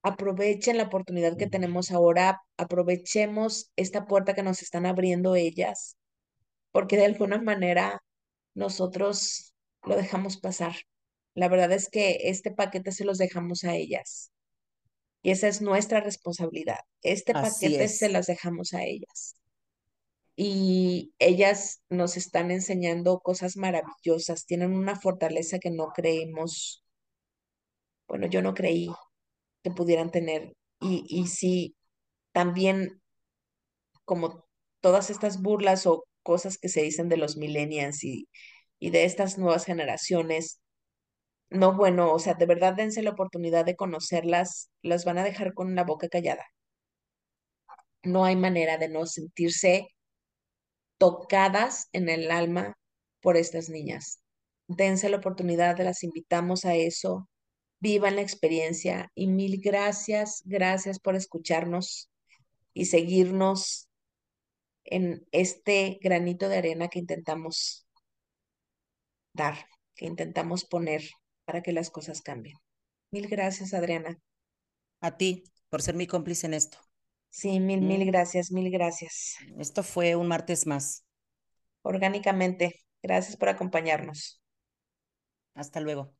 aprovechen la oportunidad que tenemos ahora, aprovechemos esta puerta que nos están abriendo ellas, porque de alguna manera nosotros lo dejamos pasar. La verdad es que este paquete se los dejamos a ellas. Y esa es nuestra responsabilidad. Este Así paquete se las dejamos a ellas. Y ellas nos están enseñando cosas maravillosas, tienen una fortaleza que no creemos, bueno, yo no creí que pudieran tener. Y, y sí, también como todas estas burlas o cosas que se dicen de los millennials y, y de estas nuevas generaciones, no, bueno, o sea, de verdad dense la oportunidad de conocerlas, las van a dejar con la boca callada. No hay manera de no sentirse tocadas en el alma por estas niñas. Dense la oportunidad, las invitamos a eso, vivan la experiencia y mil gracias, gracias por escucharnos y seguirnos en este granito de arena que intentamos dar, que intentamos poner para que las cosas cambien. Mil gracias, Adriana. a ti por ser mi cómplice en esto. Sí, mil, mil ¿Mm? gracias, mil gracias. Esto fue un martes más. Orgánicamente, gracias por acompañarnos. Hasta luego.